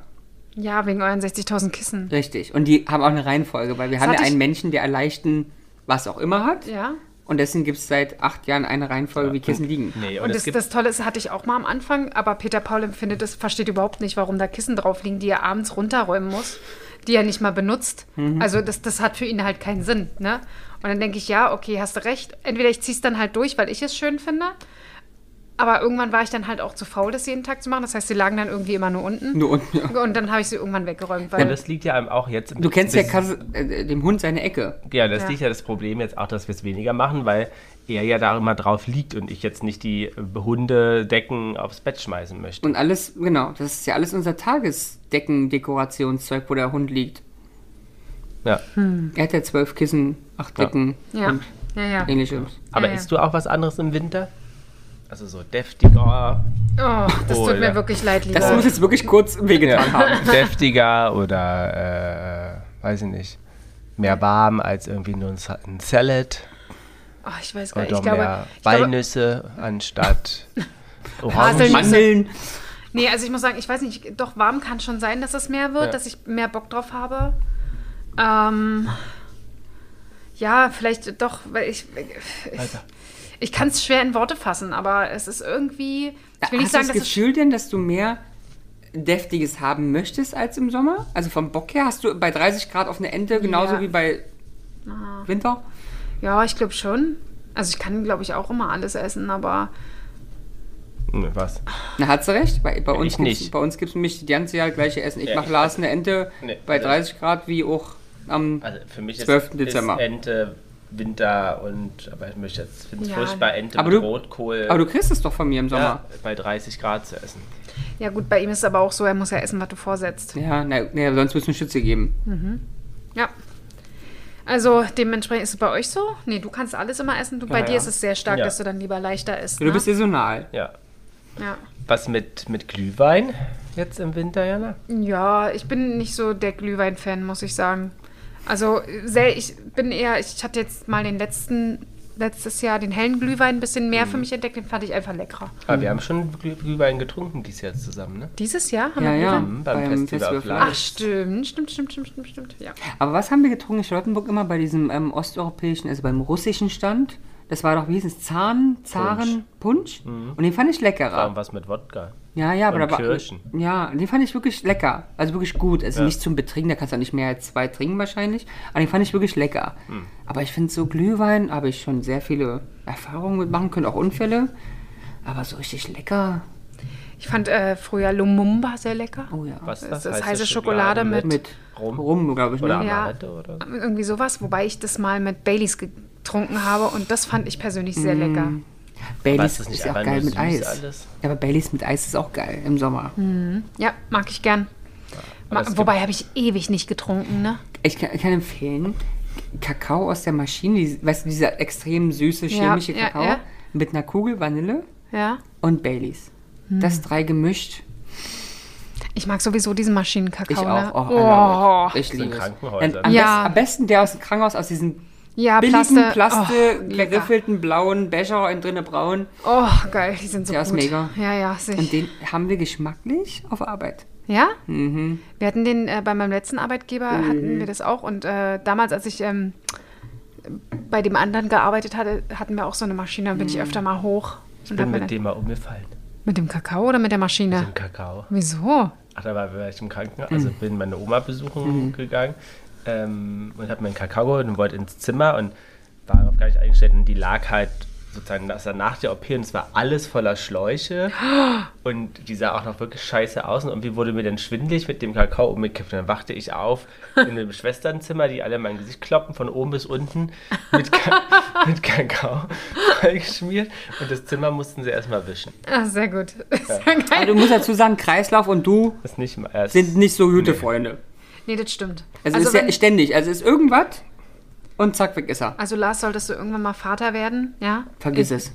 Ja, wegen euren 60.000 Kissen. Richtig. Und die haben auch eine Reihenfolge, weil wir haben ja einen Menschen, der leichten was auch immer hat. Ja. Und deswegen gibt es seit acht Jahren eine Reihenfolge, wie Kissen liegen. Nee, und, Und das, das Tolle ist, hatte ich auch mal am Anfang, aber Peter Paul empfindet es, versteht überhaupt nicht, warum da Kissen drauf liegen, die er abends runterräumen muss, die er nicht mal benutzt. Mhm. Also das, das hat für ihn halt keinen Sinn. Ne? Und dann denke ich, ja, okay, hast du recht. Entweder ich ziehe es dann halt durch, weil ich es schön finde. Aber irgendwann war ich dann halt auch zu faul, das jeden Tag zu machen. Das heißt, sie lagen dann irgendwie immer nur unten. Nur unten, ja. Und dann habe ich sie irgendwann weggeräumt. Weil und das liegt ja einem auch jetzt. im- Du kennst ja Kasse, äh, dem Hund seine Ecke. Ja, das Ja. liegt ja das Problem jetzt auch, dass wir es weniger machen, weil er ja da immer drauf liegt und ich jetzt nicht die Hundedecken aufs Bett schmeißen möchte. Und alles, genau, das ist ja alles unser Tagesdecken-Dekorationszeug, wo der Hund liegt. Ja. Er hat ja zwölf Kissen, acht Ja. Decken ja. und ja, ja. ähnliches. Aber Ja, ja. isst du auch was anderes im Winter? Also so deftiger, Oh, das tut Oder- mir wirklich leid, lieber. Das muss jetzt wirklich kurz wehgetan haben. deftiger oder äh, weiß ich nicht, mehr warm als irgendwie nur ein, Sa- ein Salad oh, ich weiß gar nicht. oder Ich glaube, mehr ich glaube, Walnüsse anstatt Orangen. Haselnüsse. Mandeln. Nee, also ich muss sagen, ich weiß nicht, doch warm kann schon sein, dass es mehr wird, Ja. dass ich mehr Bock drauf habe. Ähm, ja, vielleicht doch, weil ich. Ich, Alter. Ich kann es schwer in Worte fassen, aber es ist irgendwie. Ich will nicht Hast sagen, du das es. Gefühl denn, dass du mehr Deftiges haben möchtest als im Sommer? Also vom Bock her hast du bei 30 Grad auf eine Ente genauso Ja. wie bei Winter? Ja, ich glaube schon. Also ich kann, glaube ich, auch immer alles essen, aber Was? Na, hat sie recht. Bei, bei, uns nicht. bei uns gibt es nämlich die ganze Jahr gleiche Essen. Ich Ja, mache Lars eine Ente Nee, bei also- 30 Grad wie auch am. Also für mich ist, 12. Dezember. ist Ente Winter und aber ich möchte jetzt finde es Ja. furchtbar Ente Aber mit du- Rotkohl aber du kriegst es doch von mir im Sommer. ja, bei 30 Grad zu essen. ja gut, bei ihm ist es aber auch so, er muss ja essen, was du vorsetzt. Ja, na, na, sonst eine Schütze geben. Ja. Also dementsprechend ist es bei euch so? Nee, du kannst alles immer essen. Du, bei Ja, dir ja. ist es sehr stark, Ja. dass du dann lieber leichter isst. Du ne? bist saisonal. Ja. ja. Was mit, mit Glühwein jetzt im Winter, Jana? Ja, ich bin nicht so der Glühwein-Fan, muss ich sagen. Also, sehr, ich bin eher, ich hatte jetzt mal den letzten, letztes Jahr den hellen Glühwein ein bisschen mehr Mhm. für mich entdeckt, den fand ich einfach leckerer. Aber wir haben schon Glüh Glühwein getrunken dieses Jahr zusammen, ne? Dieses Jahr haben Ja, wir ja. Glühwein? Mhm, beim Festival auf Land. Ach, stimmt, stimmt, stimmt, stimmt, stimmt, stimmt, ja. Aber was haben wir getrunken in Charlottenburg immer bei diesem ähm, osteuropäischen, also beim russischen Stand? Das war doch, wie hieß es, Zahn, Zaren, Punsch? Und den fand ich leckerer. Warum was mit Wodka? Ja, ja, aber da war. Kirschen. Ja, den fand ich wirklich lecker. Also wirklich gut. Also Ja. nicht zum Betrinken, da kannst du auch nicht mehr als zwei trinken wahrscheinlich. Aber den fand ich wirklich lecker. Hm. Aber ich finde so Glühwein habe ich schon sehr viele Erfahrungen mitmachen können, auch Unfälle. Aber so richtig lecker. Ich fand äh, früher Lumumba sehr lecker. Oh ja. Was Das ist heiße Schokolade mit- Mit Rum? Rum, glaube ich. Oder Ne? Ja. Amaretto oder? Irgendwie sowas, wobei ich das mal mit Baileys getrunken habe und das fand ich persönlich sehr lecker. Baileys ist nicht auch geil mit Eis. alles? Ja, aber Baileys mit Eis ist auch geil im Sommer. Ja, mag ich gern. Ma wobei habe ich ewig nicht getrunken, ne? Ich kann, ich kann empfehlen, Kakao aus der Maschine, die, weißt du, dieser extrem süße chemische ja, Kakao ja. mit einer Kugel Vanille Ja. und Baileys. Hm. Das drei gemischt. Ich mag sowieso diesen Maschinenkakao. Ich Ne? auch. Oh, I oh. it. Ich liebe es. Am, Ja. best, am besten der aus dem Krankenhaus, aus diesen Ja, billigen, Plaste. Plaste, Oh, geriffelten blauen Becher und drinnen braun. Oh, geil, die sind so Der ist gut. mega. Ja, ja, sehe Und den haben wir geschmacklich auf Arbeit. Ja? Mhm. Wir hatten den äh, bei meinem letzten Arbeitgeber, hatten wir das auch. Und äh, damals, als ich ähm, bei dem anderen gearbeitet hatte, hatten wir auch so eine Maschine. Da bin ich öfter mal hoch. Ich und bin mit dem mal umgefallen. mit dem Kakao oder mit der Maschine? Mit dem Kakao. Wieso? Ach, da war ich im Krankenhaus, also Mhm. bin meine Oma besuchen gegangen ähm, und habe meinen Kakao geholt und wollte ins Zimmer und war darauf gar nicht eingestellt und die lag halt sozusagen das war nach der OP und es war alles voller Schläuche und die sah auch noch wirklich scheiße aus und irgendwie wurde mir dann schwindelig mit dem Kakao umgekippt und dann wachte ich auf in einem Schwesternzimmer, die alle mein Gesicht kloppen von oben bis unten mit, Ka mit Kakao geschmiert und das Zimmer mussten sie erstmal wischen. Ah, sehr gut. Aber geil. du musst dazu sagen, Kreislauf und du Das ist nicht sind nicht so gute Freunde. Nee, das stimmt. Also, Also, ist ja ständig. Also ist irgendwas und zack, weg ist er. also Lars, solltest du irgendwann mal Vater werden, ja? Vergiss ich, es.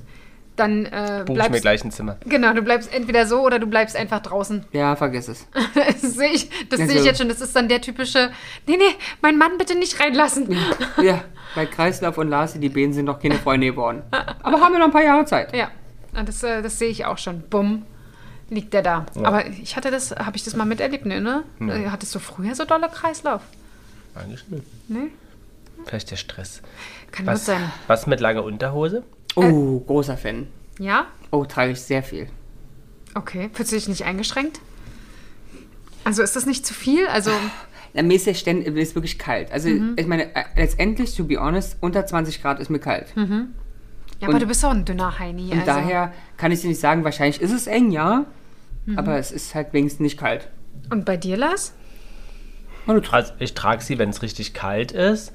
dann äh, Buche ich mir bleibst gleich ein Zimmer. Genau, du bleibst entweder so oder du bleibst einfach draußen. Ja, vergiss es. Das sehe ich, das Also- sehe ich jetzt schon. Das ist dann der typische, nee, nee, mein Mann bitte nicht reinlassen. Ja, bei Kreislauf und Lars, die Bänen sind noch keine Freunde geworden. Aber haben wir noch ein paar Jahre Zeit. Ja, das, äh, das sehe ich auch schon. Bumm, liegt der da. Aber ich hatte das, habe ich das mal miterlebt, ne? ne? Äh, Hattest du früher so dolle Kreislauf? Eigentlich nicht. Nee? Vielleicht der Stress. Kann gut Was, sein. was mit langer Unterhose? Oh, großer Fan. Ja? Oh, trage ich sehr viel. Okay. Fühlst du dich nicht eingeschränkt? Also ist das nicht zu viel? Also, Na, mir ist der Ständ, mir ist wirklich kalt. Also, ich meine, äh, letztendlich, to be honest, unter 20 Grad ist mir kalt. ja, aber du bist auch ein dünner Heini. Und also. daher kann ich dir nicht sagen, wahrscheinlich ist es eng, ja. Aber es ist halt wenigstens nicht kalt. Und bei dir, Lars? Und Also ich trage sie, wenn es richtig kalt ist.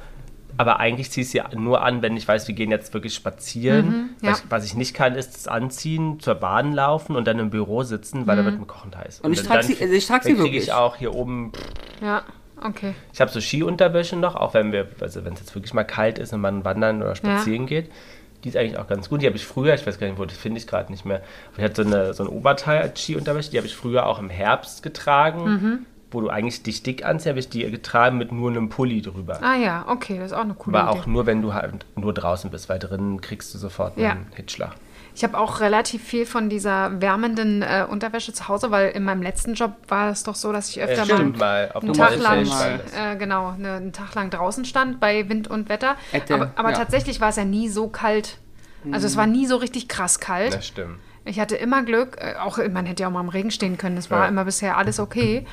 Aber eigentlich ziehe ich sie nur an, wenn ich weiß, wir gehen jetzt wirklich spazieren. ja. was, ich, was ich nicht kann, ist das Anziehen, zur Bahn laufen und dann im Büro sitzen, weil da wird mir kochend heiß. Und ich dann- trage sie- also ich trage sie dann kriege wirklich. ich auch hier oben. Ja, okay. Ich habe so Skiunterwäsche noch, auch wenn wir, also wenn es jetzt wirklich mal kalt ist und man wandern oder spazieren geht. Die ist eigentlich auch ganz gut. Die habe ich früher, ich weiß gar nicht, wo, das finde ich gerade nicht mehr. Aber ich hatte so, eine, so ein Oberteil als Skiunterwäsche, die habe ich früher auch im Herbst getragen. Mhm. Wo du eigentlich dich dick anziehst, habe ich die getragen mit nur einem Pulli drüber. Ah ja, okay, das ist auch eine coole Aber Idee. auch nur, wenn du halt nur draußen bist, weil drinnen kriegst du sofort einen Ja. Hitschlag. Ich habe auch relativ viel von dieser wärmenden äh, Unterwäsche zu Hause, weil in meinem letzten Job war es doch so, dass ich öfter Äh, mal stimmt, mal auf einen Tag lang, ja äh, genau, ne, einen Tag lang draußen stand bei Wind und Wetter. Hätte, aber aber ja. tatsächlich war es ja nie so kalt. Also es war nie so richtig krass kalt. Das stimmt. Ich hatte immer Glück, äh, auch man hätte ja auch mal im Regen stehen können, es war Ja. immer bisher alles okay.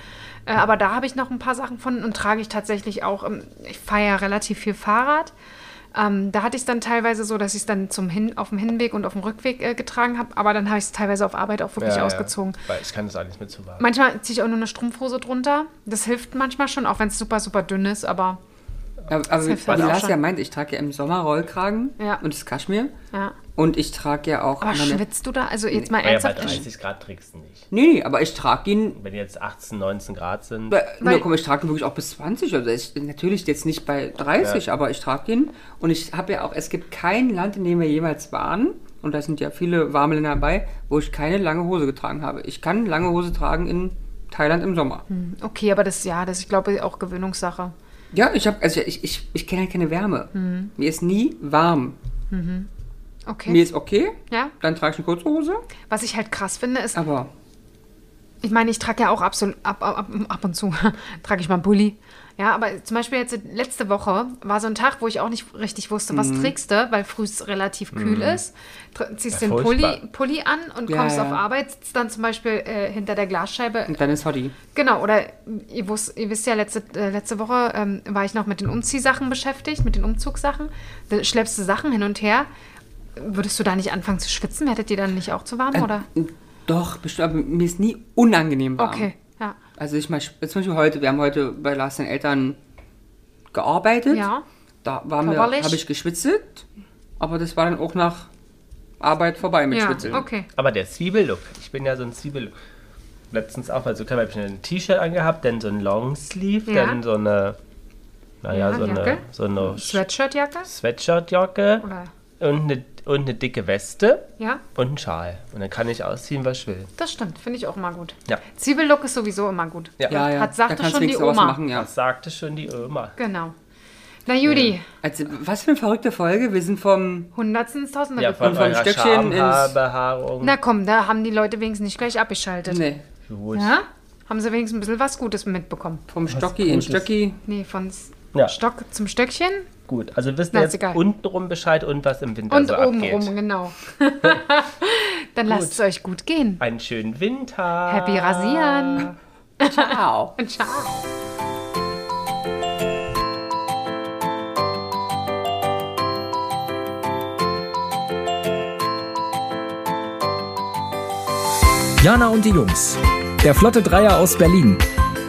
Äh, aber da habe ich noch ein paar Sachen von und trage ich tatsächlich auch, ähm, ich fahre ja relativ viel Fahrrad. Ähm, da hatte ich es dann teilweise so, dass ich es dann zum Hin auf dem Hinweg und auf dem Rückweg äh, getragen habe, aber dann habe ich es teilweise auf Arbeit auch wirklich Ja, ausgezogen. Ja. Weil ich kann das alles mit zu warm. Manchmal ziehe ich auch nur eine Strumpfhose drunter. Das hilft manchmal schon, auch wenn es super, super dünn ist, aber Aber, aber wie Lars ja meint, ich trage ja im Sommer Rollkragen Ja. und das Kaschmir. ja. Und ich trage ja auch. Aber meine- schwitzt du da? Also jetzt mal Ah ja, bei ernsthaft. 30 Grad trägst du nicht. Nee, nee, aber ich trage ihn. Wenn jetzt 18, 19 Grad sind. Bei, Weil- nee, komm, ich trage ihn wirklich auch bis 20. Also ich, natürlich jetzt nicht bei 30, aber ich trage ihn. Und ich habe ja auch, es gibt kein Land, in dem wir jemals waren. Und da sind ja viele warme Länder dabei, wo ich keine lange Hose getragen habe. Ich kann lange Hose tragen in Thailand im Sommer. Okay, aber das, ja, das ist, glaube ich, auch Gewöhnungssache. Ja, ich habe, also ich, ich, ich kenne halt keine Wärme. Mir ist nie warm. Okay. Mir ist okay, ja. dann trage ich eine kurze Hose, Was ich halt krass finde, ist, aber ich meine, ich trage ja auch absolut ab, ab, ab, ab und zu, trage ich mal einen Pulli. Ja, aber zum Beispiel jetzt letzte Woche war so ein Tag, wo ich auch nicht richtig wusste, was trägst du, weil früh es relativ kühl ist. Tr- Ziehst Ja, den. Pulli, Pulli an und Ja, kommst ja. auf Arbeit, sitzt dann zum Beispiel äh, hinter der Glasscheibe. und dann ist Hottie. Genau, oder ihr, wusst, ihr wisst ja, letzte, äh, letzte Woche ähm, war ich noch mit den Umziehsachen beschäftigt, mit den Umzugssachen. Da schleppst du Sachen hin und her. Würdest du da nicht anfangen zu schwitzen? Werdet ihr dann nicht auch zu warm, oder? Doch, bestimmt, aber mir ist nie unangenehm warm. Okay, ja. Also ich mal, zum Beispiel heute, wir haben heute bei Lars seinen Eltern gearbeitet. Ja. Da war mir, Körperlich? habe ich geschwitzelt, aber das war dann auch nach Arbeit vorbei mit Ja, Schwitzeln. okay. Aber der Zwiebellook, ich bin ja so ein Zwiebellook. Letztens auch, also habe ich ein T-Shirt angehabt, dann so ein Longsleeve, Ja. dann so eine, naja, Ja, so eine, Jacke. so eine Sweatshirtjacke? Sweatshirtjacke und eine, und eine dicke Weste Ja, und einen Schal. Und dann kann ich ausziehen, was ich will. das stimmt. Finde ich auch immer gut. Ja. Zwiebellook ist sowieso immer gut. Ja. Ja, ja. Hat- sagte schon die was Oma. machen, ja. Das sagte schon die Oma. Genau. Na Judy, Also, was für eine verrückte Folge. Wir sind vom. Hundertsten ins Tausender Ja, gekommen. von vom Stöckchen ins-. Na komm, da haben die Leute wenigstens nicht gleich abgeschaltet. Nee, Gut. Ja? Haben sie wenigstens ein bisschen was Gutes mitbekommen. vom Stocki in Gutes. Stöcki. Nee, von Ja. Stock zum Stöckchen Gut, also wir ist jetzt egal. untenrum Bescheid und was im Winter und so oben abgeht. rum, genau. Dann lasst es euch gut gehen. Einen schönen Winter. Happy Rasieren. Ciao. Und ciao. Jana und die Jungs. Der Flotte Dreier aus Berlin.